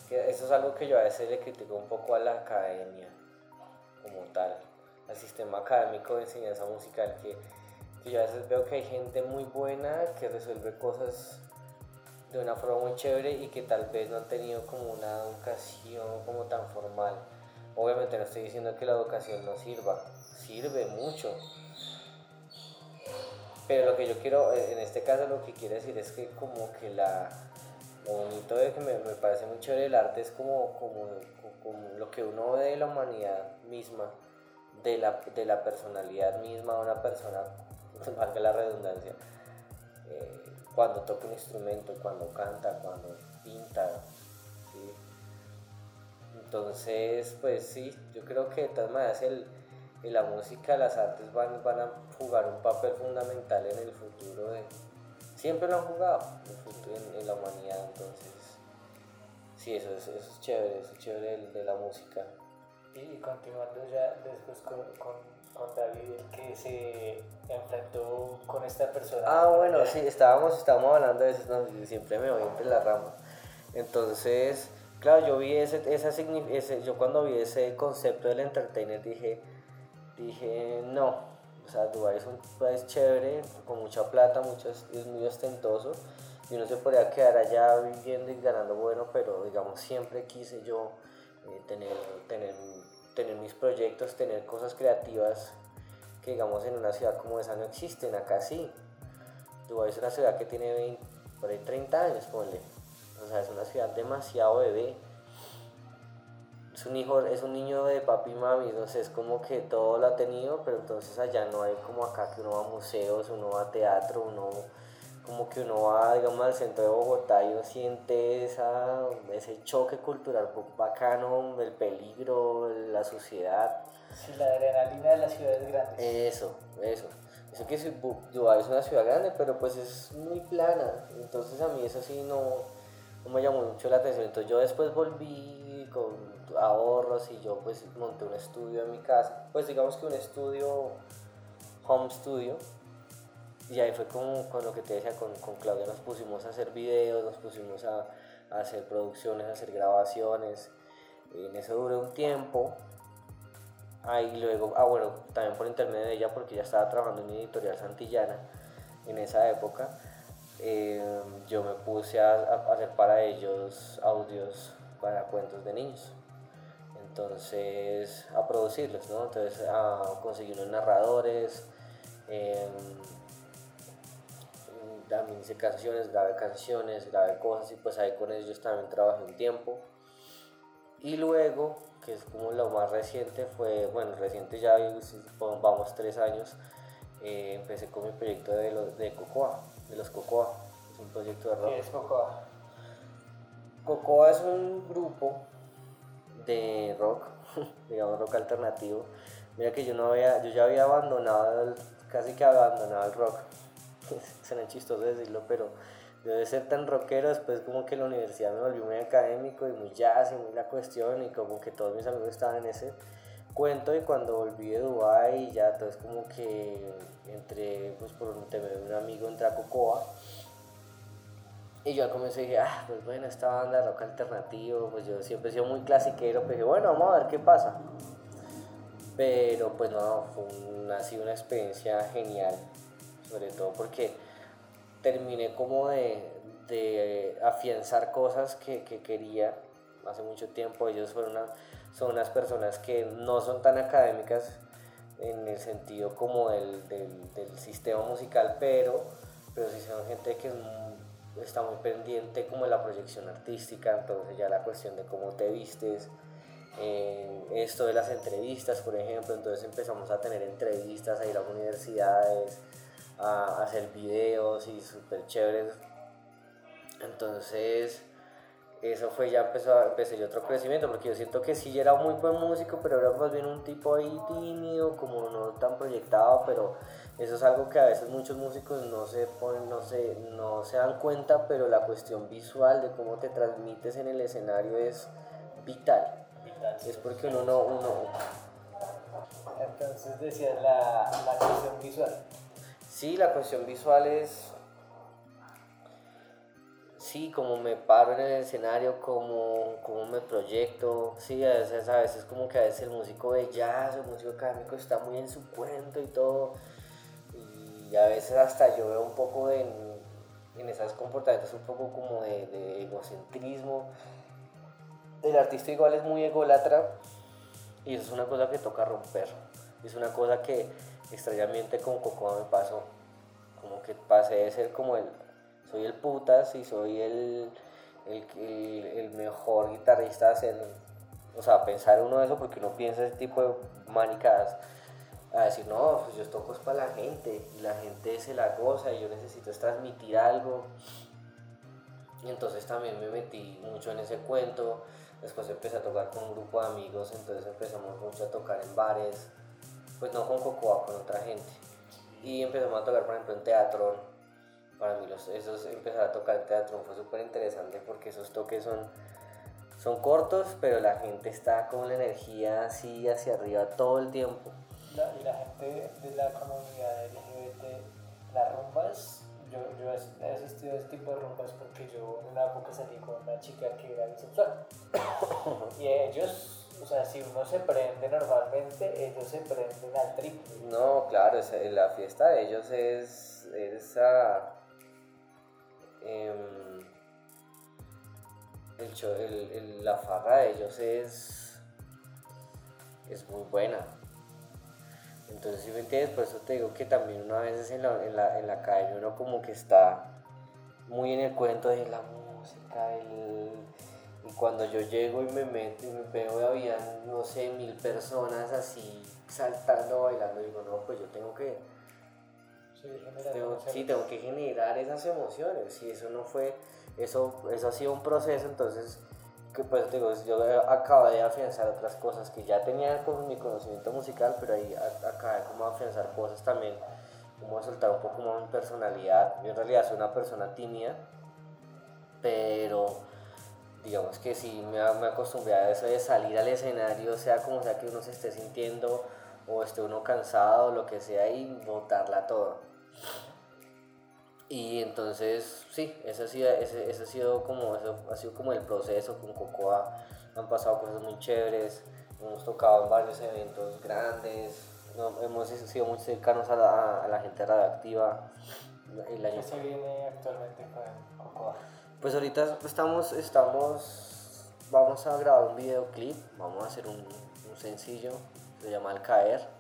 que eso es algo que yo a veces le critico un poco a la academia como tal, al sistema académico de enseñanza musical, que, que yo a veces veo que hay gente muy buena que resuelve cosas de una forma muy chévere y que tal vez no han tenido como una educación como tan formal. Obviamente no estoy diciendo que la educación no sirva, sirve mucho. Pero lo que yo quiero, eh, en este caso lo que quiero decir es que como que la, lo bonito de que me, me parece muy chévere el arte es como, como, como lo que uno ve de la humanidad misma, de la, de la personalidad misma de una persona, valga la redundancia, eh, cuando toca un instrumento, cuando canta, cuando pinta, ¿sí? Entonces, pues sí, yo creo que de todas maneras el, que la música, las artes van, van a jugar un papel fundamental en el futuro de... Siempre lo han jugado en, en, la humanidad, entonces... Sí, eso es, eso es chévere, eso es chévere de, de la música. Y continuando ya después con, con, con, David, que se enfrentó con esta persona. Ah, bueno, sí, estábamos, estábamos hablando de eso, no, siempre me voy entre las ramas. Entonces, claro, yo vi ese, esa, ese, yo cuando vi ese concepto del entertainer dije, dije, no, o sea, Dubai es un país chévere, con mucha plata, es muy ostentoso, y uno se podría quedar allá viviendo y ganando bueno, pero digamos, siempre quise yo eh, tener, tener, tener mis proyectos, tener cosas creativas que digamos en una ciudad como esa no existen, acá sí. Dubái es una ciudad que tiene 20, por ahí 30 años, ponle. O sea, es una ciudad demasiado bebé es un hijo, es un niño de papi y mami, entonces es como que todo lo ha tenido, pero entonces allá no hay como acá que uno va a museos, uno va a teatro, uno como que uno va, digamos, al centro de Bogotá y uno siente esa, ese choque cultural bacano, el peligro, la suciedad. Sí, la adrenalina de las ciudades grandes. Eso, eso. Eso que Dubái es una ciudad grande, pero pues es muy plana, entonces a mí eso sí no, no me llamó mucho la atención. Entonces yo después volví con ahorros y yo pues monté un estudio en mi casa, pues digamos que un estudio, home studio, y ahí fue como con lo que te decía, con, con Claudia nos pusimos a hacer videos, nos pusimos a, hacer producciones, a hacer grabaciones, en eso duré un tiempo, ahí luego, ah bueno, también por intermedio de ella porque ella estaba trabajando en mi editorial Santillana en esa época, eh, yo me puse a, hacer para ellos audios para cuentos de niños entonces a producirlos, ¿no? Entonces a conseguir unos narradores, eh, también hice canciones, grabé canciones, grabé cosas y pues ahí con ellos también trabajé un tiempo. Y luego, que es como lo más reciente, fue, bueno, reciente ya vamos tres años, eh, empecé con mi proyecto de, los, de Cocoa, de los Cocoa, es un proyecto de rock. ¿Qué es Cocoa? Cocoa es un grupo de rock, digamos rock alternativo. Mira que yo no había, yo ya había abandonado, casi que abandonado el rock. Suena chistoso decirlo, pero yo de ser tan rockero, después como que la universidad me volvió muy académico y muy jazz y muy la cuestión y como que todos mis amigos estaban en ese cuento y cuando volví de Dubai ya entonces como que entré pues por un tema de un amigo entré a Cocoa y yo al comienzo dije, ah, pues bueno, esta banda rock alternativo, pues yo siempre he sido muy clasiquero, pero dije, bueno, vamos a ver qué pasa. Pero pues no, fue una, ha sido una experiencia genial, sobre todo porque terminé como de, de afianzar cosas que, que, quería hace mucho tiempo. Ellos fueron una, son unas personas que no son tan académicas en el sentido como del, del, sistema musical, pero, pero sí son gente que es está muy pendiente como la proyección artística, entonces ya la cuestión de cómo te vistes, eh, esto de las entrevistas, por ejemplo, entonces empezamos a tener entrevistas, a ir a universidades, a, hacer videos y súper chéveres. Entonces, eso fue ya empezó empecé yo otro crecimiento porque yo siento que sí era muy buen músico pero era más bien un tipo ahí tímido como no tan proyectado pero eso es algo que a veces muchos músicos no se ponen, no se, no se dan cuenta, pero la cuestión visual de cómo te transmites en el escenario es vital. es porque uno no... Uno... Entonces decías la, la cuestión visual. Sí, la cuestión visual es... Sí, como me paro en el escenario, como, como me proyecto. Sí, a veces, a veces como que a veces el músico de jazz, el músico académico está muy en su cuento y todo y a veces hasta yo veo un poco en, en esos comportamientos un poco como de, egocentrismo. El artista igual es muy ególatra y eso es una cosa que toca romper. Es una cosa que extrañamente con Cocoa me pasó. Como que pasé de ser como el, soy el putas y soy el, el, mejor guitarrista, hacer, o sea, pensar uno eso porque uno piensa ese tipo de manicadas a decir, no, pues yo toco es para la gente y la gente se la goza y yo necesito transmitir algo. Y entonces también me metí mucho en ese cuento. Después empecé a tocar con un grupo de amigos, entonces empezamos mucho a tocar en bares. pues no con Cocoa, con otra gente. Y empezamos a tocar, por ejemplo, en teatro. Para mí los, esos empezar a tocar en teatro fue súper interesante porque esos toques son, son cortos, pero la gente está con la energía así hacia arriba todo el tiempo. Y la gente de la comunidad LGBT, las rumbas, yo, yo he asistido a ese tipo de rumbas porque yo en una época salí con una chica que era bisexual. y ellos o sea, si uno se prende normalmente, ellos se prenden al triple. No, claro, la fiesta de ellos es esa... Em, el, la farra de ellos es, es muy buena. Entonces, si me entiendes, por eso te digo que también una vez en la, en la, en la calle uno como que está muy en el cuento de la música, el y cuando yo llego y me meto y me veo, había, no sé, mil personas así saltando, bailando, digo, no, pues yo tengo que... Sí, tengo, que generar esas emociones. Y eso no fue, eso, eso ha sido un proceso, entonces, que pues digo, yo acabo de afianzar otras cosas que ya tenía con mi conocimiento musical, pero ahí acabé como afianzar cosas también, como soltar un poco más mi personalidad. Yo en realidad soy una persona tímida, pero digamos que sí me, me acostumbré a eso de salir al escenario, sea como sea que uno se esté sintiendo o esté uno cansado o lo que sea y botarla todo. Y entonces, sí, ese ha sido, ese, ese ha sido como, eso ha sido como el proceso con Cocoa. Han pasado cosas muy chéveres, hemos tocado en varios eventos grandes, hemos sido muy cercanos a la, a la gente radioactiva. ¿Qué se viene actualmente con Cocoa? Pues ahorita estamos, estamos, vamos a grabar un videoclip, vamos a hacer un, sencillo, se llama Al Caer.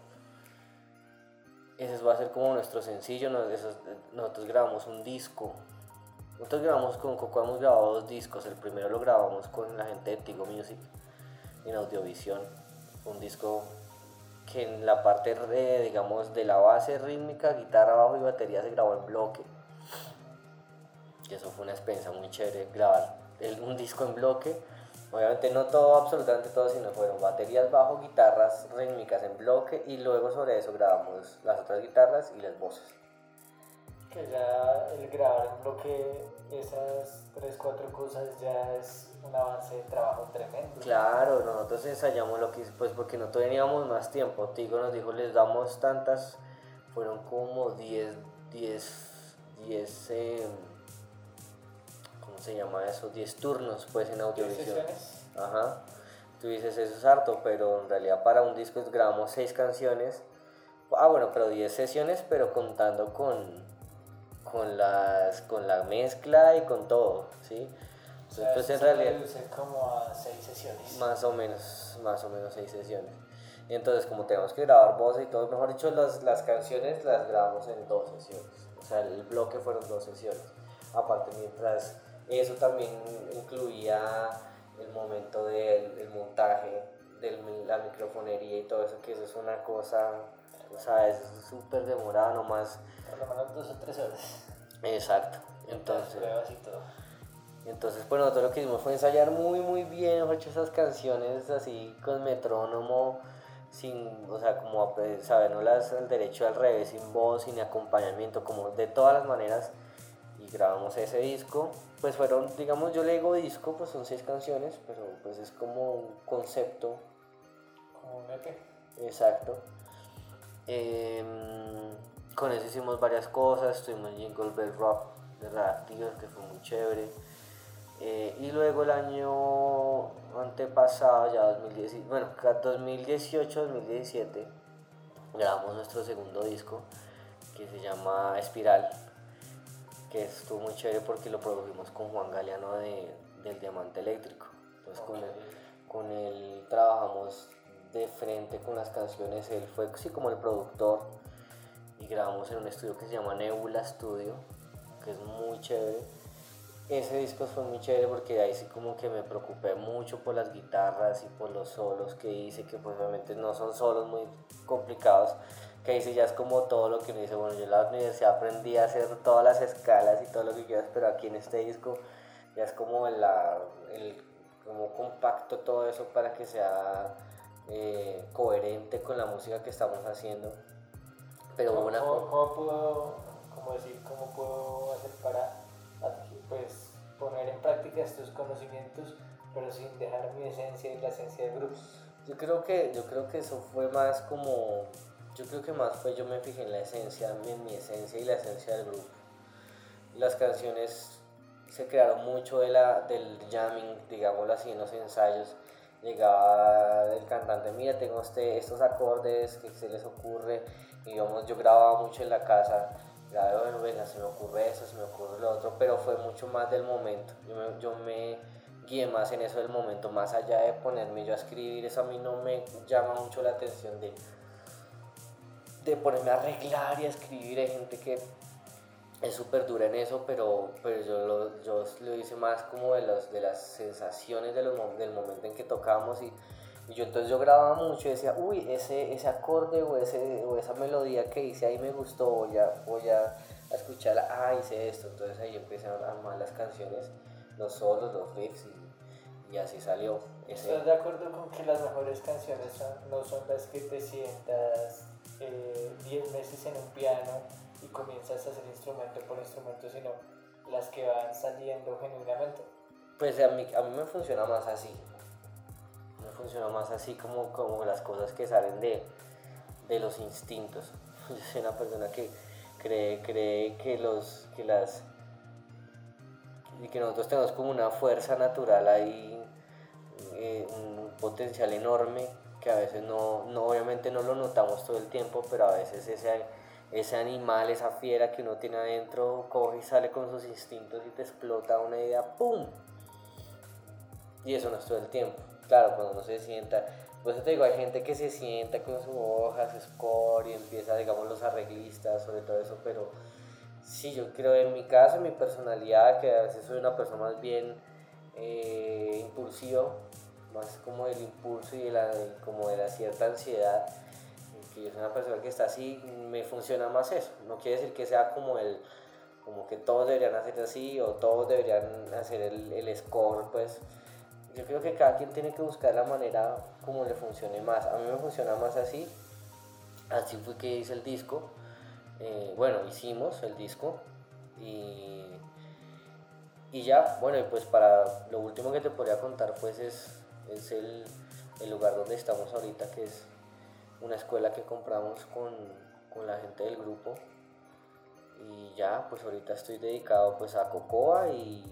Ese va a ser como nuestro sencillo, nosotros grabamos un disco. Nosotros grabamos con Coco, hemos grabado dos discos, el primero lo grabamos con la gente de Tigo Music en Audiovisión, un disco que en la parte, de, digamos, de la base rítmica, guitarra, bajo y batería se grabó en bloque y eso fue una experiencia muy chévere, grabar un disco en bloque. Obviamente no todo, absolutamente todo, sino fueron baterías bajo, guitarras rítmicas en bloque y luego sobre eso grabamos las otras guitarras y las voces. Que ya el grabar en bloque esas tres, cuatro cosas ya es un avance de trabajo tremendo. Claro, nosotros ensayamos lo que pues porque no teníamos más tiempo. Tigo nos dijo, les damos tantas, fueron como 10, 10, 10 se llama eso? 10 turnos pues en audiovisión. Ajá. Tú dices eso es harto, pero en realidad para un disco grabamos 6 canciones. Ah, bueno, pero 10 sesiones, pero contando con, con, las, con la mezcla y con todo, ¿sí? Entonces, en realidad... como a 6 sesiones. Más o menos, más o menos 6 sesiones. Y entonces como tenemos que grabar voz y todo, mejor dicho, las, las canciones las grabamos en dos sesiones. O sea, el bloque fueron dos sesiones. Aparte, mientras eso también incluía el momento del montaje, de la microfonería y todo eso, que eso es una cosa, o sea, es súper demorado nomás. Por lo menos dos o tres horas. Exacto. Entonces, pruebas y todo. Entonces, pues nosotros lo que hicimos fue ensayar muy, muy bien, hecho esas canciones así con metrónomo, sin, o sea, como las el derecho al revés, sin voz, sin acompañamiento, como de todas las maneras grabamos ese disco. Pues fueron, digamos, yo le digo disco, pues son seis canciones, pero pues es como un concepto. Como un EP. Exacto. Em, con eso hicimos varias cosas, estuvimos en Jingle Bell Rock de Radioactivos, que fue muy chévere. Eh, y luego el año antepasado, ya 2018, bueno, 2018-2017, grabamos nuestro segundo disco que se llama Espiral que estuvo muy chévere porque lo produjimos con Juan Galeano de, del Diamante Eléctrico. Entonces con, él, con él trabajamos de frente con las canciones, él fue sí, como el productor y grabamos en un estudio que se llama Nebula Studio, que es muy chévere. Ese disco fue muy chévere porque ahí sí como que me preocupé mucho por las guitarras y por los solos que hice, que pues obviamente no son solos muy complicados, que dice ya es como todo lo que uno dice, bueno, yo en la universidad aprendí a hacer todas las escalas y todo lo que quieras, pero aquí en este disco ya es como la, el como compacto todo eso para que sea eh, coherente con la música que estamos haciendo. Pero ¿Cómo, una... cómo- cómo puedo, cómo decir, cómo puedo hacer para pues, poner en práctica estos conocimientos, pero sin dejar mi esencia y la esencia del grupo? Yo creo que, yo creo que eso fue más como, yo creo que más fue yo me fijé en la esencia, en mi esencia y la esencia del grupo. Las canciones se crearon mucho de la, del jamming, digámoslo así, en los ensayos. Llegaba el cantante, mira, tengo este, estos acordes que se les ocurre. Y digamos, yo grababa mucho en la casa. Grababa, bueno, venga, se me ocurre eso, se me ocurre lo otro, pero fue mucho más del momento. Yo me, yo me guié más en eso del momento, más allá de ponerme yo a escribir, eso a mí no me llama mucho la atención de, de ponerme a arreglar y a escribir. Hay gente que es súper dura en eso, pero, pero yo, lo, yo lo hice más como de, los, de las sensaciones de los, del momento en que tocábamos y, yo entonces yo grababa mucho y decía, uy, ese, ese acorde o, ese, o esa melodía que hice ahí me gustó, voy a, voy a, escucharla, ah, hice esto, entonces ahí empecé a armar las canciones, los solos, los riffs y, y así salió. Ese, ¿Estás de acuerdo con que las mejores canciones no son las que te sientas 10 meses en un piano y comienzas a hacer instrumento por instrumento, sino las que van saliendo genuinamente? Pues a mí, a mí me funciona más así. Me funciona más así como, como las cosas que salen de, de los instintos. Yo soy una persona que cree, cree que, los, que las y que nosotros tenemos como una fuerza natural ahí, eh, un potencial enorme que a veces no, no, obviamente no lo notamos todo el tiempo, pero a veces ese, ese animal, esa fiera que uno tiene adentro, coge y sale con sus instintos y te explota una idea, ¡pum! Y eso no es todo el tiempo. Claro, cuando uno se sienta, por eso te digo, hay gente que se sienta con su hoja, su score y empieza, digamos, los arreglistas sobre todo eso, pero sí, yo creo en mi caso, en mi personalidad, que a veces soy una persona más bien eh, impulsiva, más como del impulso y de la, como de la cierta ansiedad, que yo soy una persona que está así, me funciona más eso. No quiere decir que sea como el como que todos deberían hacer así o todos deberían hacer el, el score, pues yo creo que cada quien tiene que buscar la manera como le funcione más. A mí me funciona más así. Así fue que hice el disco. Eh, bueno, hicimos el disco. Y, y ya, bueno, pues para lo último que te podría contar, pues es, es el, el lugar donde estamos ahorita, que es una escuela que compramos con, con la gente del grupo. Y ya, pues ahorita estoy dedicado pues a Cocoa y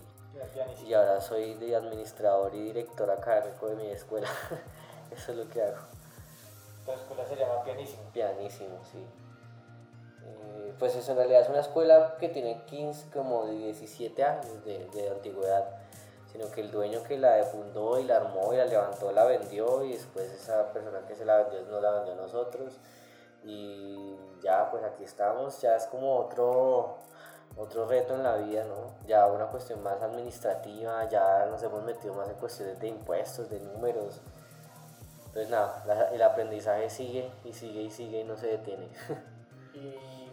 y ahora soy de administrador y director académico de mi escuela. Eso es lo que hago. Tu escuela se llama Pianísimo. Pianísimo, sí. Eh, pues eso en realidad es una escuela que tiene 15, como de 17 años de, de antigüedad, sino que el dueño que la fundó y la armó y la levantó la vendió y después esa persona que se la vendió no la vendió a nosotros y ya pues aquí estamos, ya es como otro, otro reto en la vida, ¿no? Ya una cuestión más administrativa, ya nos hemos metido más en cuestiones de impuestos, de números. Entonces nada, el aprendizaje sigue y sigue y sigue y no se detiene. Y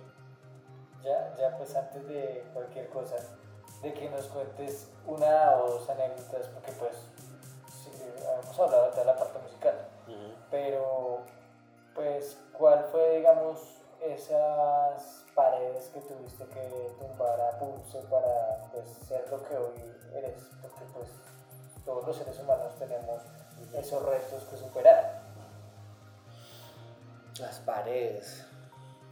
ya, ya pues antes de cualquier cosa, de que nos cuentes una o dos anécdotas, porque pues sí, hemos hablado de toda la parte musical, pero pues cuál fue digamos esas paredes que tuviste que tumbar a pulso para pues ser lo que hoy eres, porque pues todos los seres humanos tenemos esos retos que superar. Las paredes.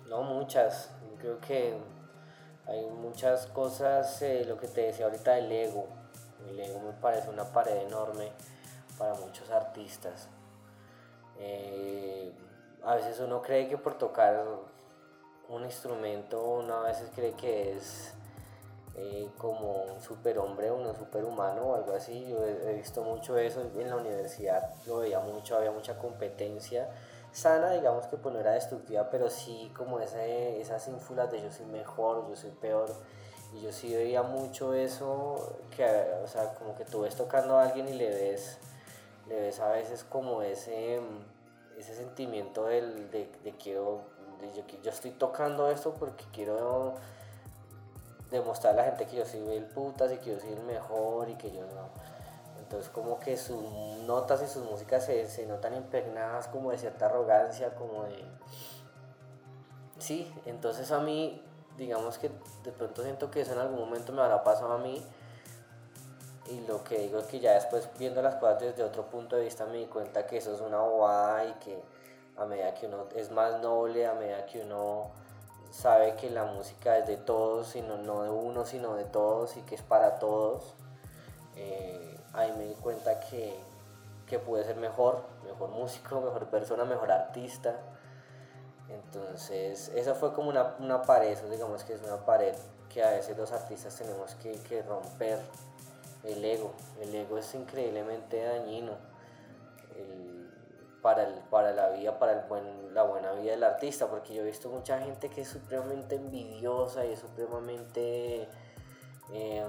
No muchas. Creo que hay muchas cosas, eh, lo que te decía ahorita del ego. El ego me parece una pared enorme para muchos artistas. Eh, a veces uno cree que por tocar un instrumento, uno a veces cree que es eh, como un superhombre un superhumano o algo así. Yo he visto mucho eso en la universidad, lo veía mucho, había mucha competencia sana, digamos que pues no era destructiva, pero sí como ese, esas ínfulas de yo soy mejor, yo soy peor. Y yo sí veía mucho eso, que, o sea, como que tú ves tocando a alguien y le ves, le ves a veces como ese, ese sentimiento del, de, de quiero, yo, yo estoy tocando esto porque quiero demostrar a la gente que yo soy el putas y que yo soy el mejor y que yo no. Entonces como que sus notas y sus músicas se, se notan impregnadas como de cierta arrogancia, como de... Sí, entonces a mí, digamos que de pronto siento que eso en algún momento me habrá pasado a mí y lo que digo es que ya después viendo las cosas desde otro punto de vista me di cuenta que eso es una bobada y que a medida que uno es más noble, a medida que uno sabe que la música es de todos, sino no de uno, sino de todos y que es para todos, eh, ahí me di cuenta que, que pude ser mejor, mejor músico, mejor persona, mejor artista. Entonces, esa fue como una, una pared, eso digamos que es una pared que a veces los artistas tenemos que, que romper el ego. El ego es increíblemente dañino para, el, para la vida, para el buen, la buena vida del artista, porque yo he visto mucha gente que es supremamente envidiosa y es supremamente... Eh,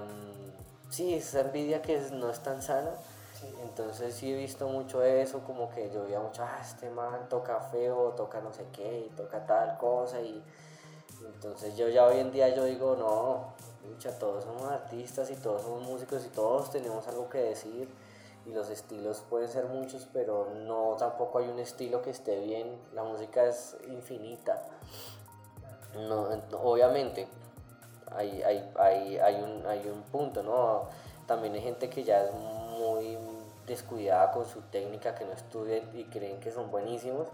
sí, esa envidia que no es tan sana. Entonces sí he visto mucho eso, como que yo veía mucho, ah, este man toca feo, toca no sé qué, y toca tal cosa, y entonces yo ya hoy en día yo digo, no, todos somos artistas y todos somos músicos y todos tenemos algo que decir y los estilos pueden ser muchos, pero no tampoco hay un estilo que esté bien, la música es infinita. No, obviamente hay, hay, hay, hay, un, hay un punto, ¿no? También hay gente que ya es muy descuidada con su técnica, que no estudian y creen que son buenísimos.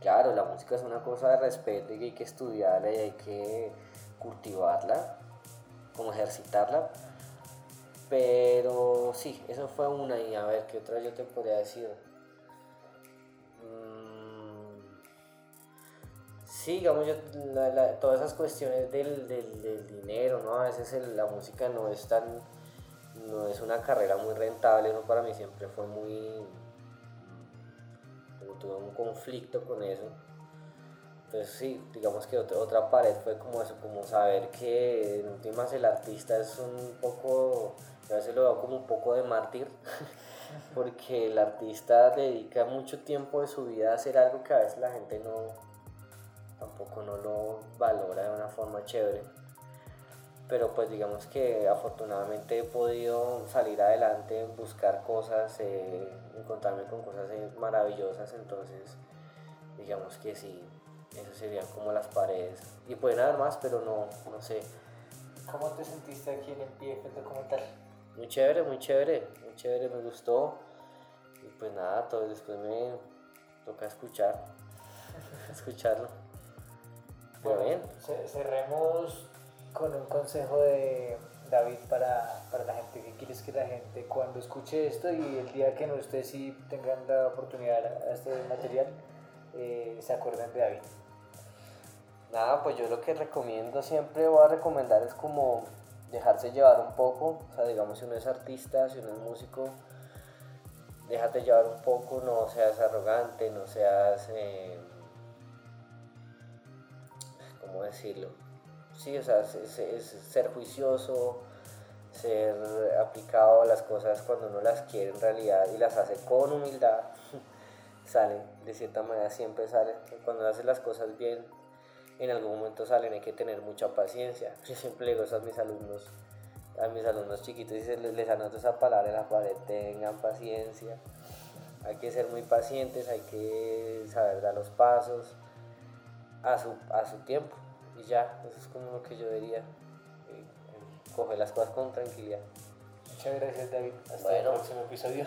Claro, la música es una cosa de respeto y hay que estudiarla y hay que cultivarla, como ejercitarla. Pero sí, eso fue una y a ver qué otra yo te podría decir. Mm, sí, digamos, yo, todas esas cuestiones del, dinero, ¿no? A veces la música no es tan, no es una carrera muy rentable, eso para mí siempre fue muy, tuve un conflicto con eso entonces sí, digamos que otra, otra pared fue como eso, como saber que en últimas el artista es un poco, a veces lo veo como un poco de mártir, porque el artista dedica mucho tiempo de su vida a hacer algo que a veces la gente no, tampoco no lo valora de una forma chévere. Pero pues digamos que afortunadamente he podido salir adelante, buscar cosas, eh, encontrarme con cosas eh, maravillosas, entonces digamos que sí, esas serían como las paredes. Y pueden haber más, pero no, no sé. ¿Cómo te sentiste aquí en el pie del documental? Muy chévere, muy chévere, muy chévere, me gustó. Y pues nada, todo después me toca escuchar, escucharlo. Bueno, bien. cerremos con un consejo de David para, para, la gente. ¿Qué quieres que la gente cuando escuche esto y el día que no ustedes sí tengan la oportunidad a este material, eh, se acuerden de David? Nada, pues yo lo que recomiendo siempre voy a recomendar es como dejarse llevar un poco, o sea, digamos si uno es artista, si uno es músico, déjate llevar un poco, no seas arrogante, no seas, eh, ¿cómo decirlo? Sí, o sea, es, ser juicioso, ser aplicado a las cosas cuando uno las quiere en realidad y las hace con humildad, salen, de cierta manera siempre salen, cuando haces las cosas bien en algún momento salen, hay que tener mucha paciencia. Yo siempre digo eso a mis alumnos, a mis alumnos chiquitos, y les, les anoto esa palabra en la pared, tengan paciencia. Hay que ser muy pacientes, hay que saber dar los pasos a su, a su tiempo. Y ya, eso es como lo que yo diría. Eh, coge las cosas con tranquilidad. Muchas gracias David. Hasta el próximo episodio.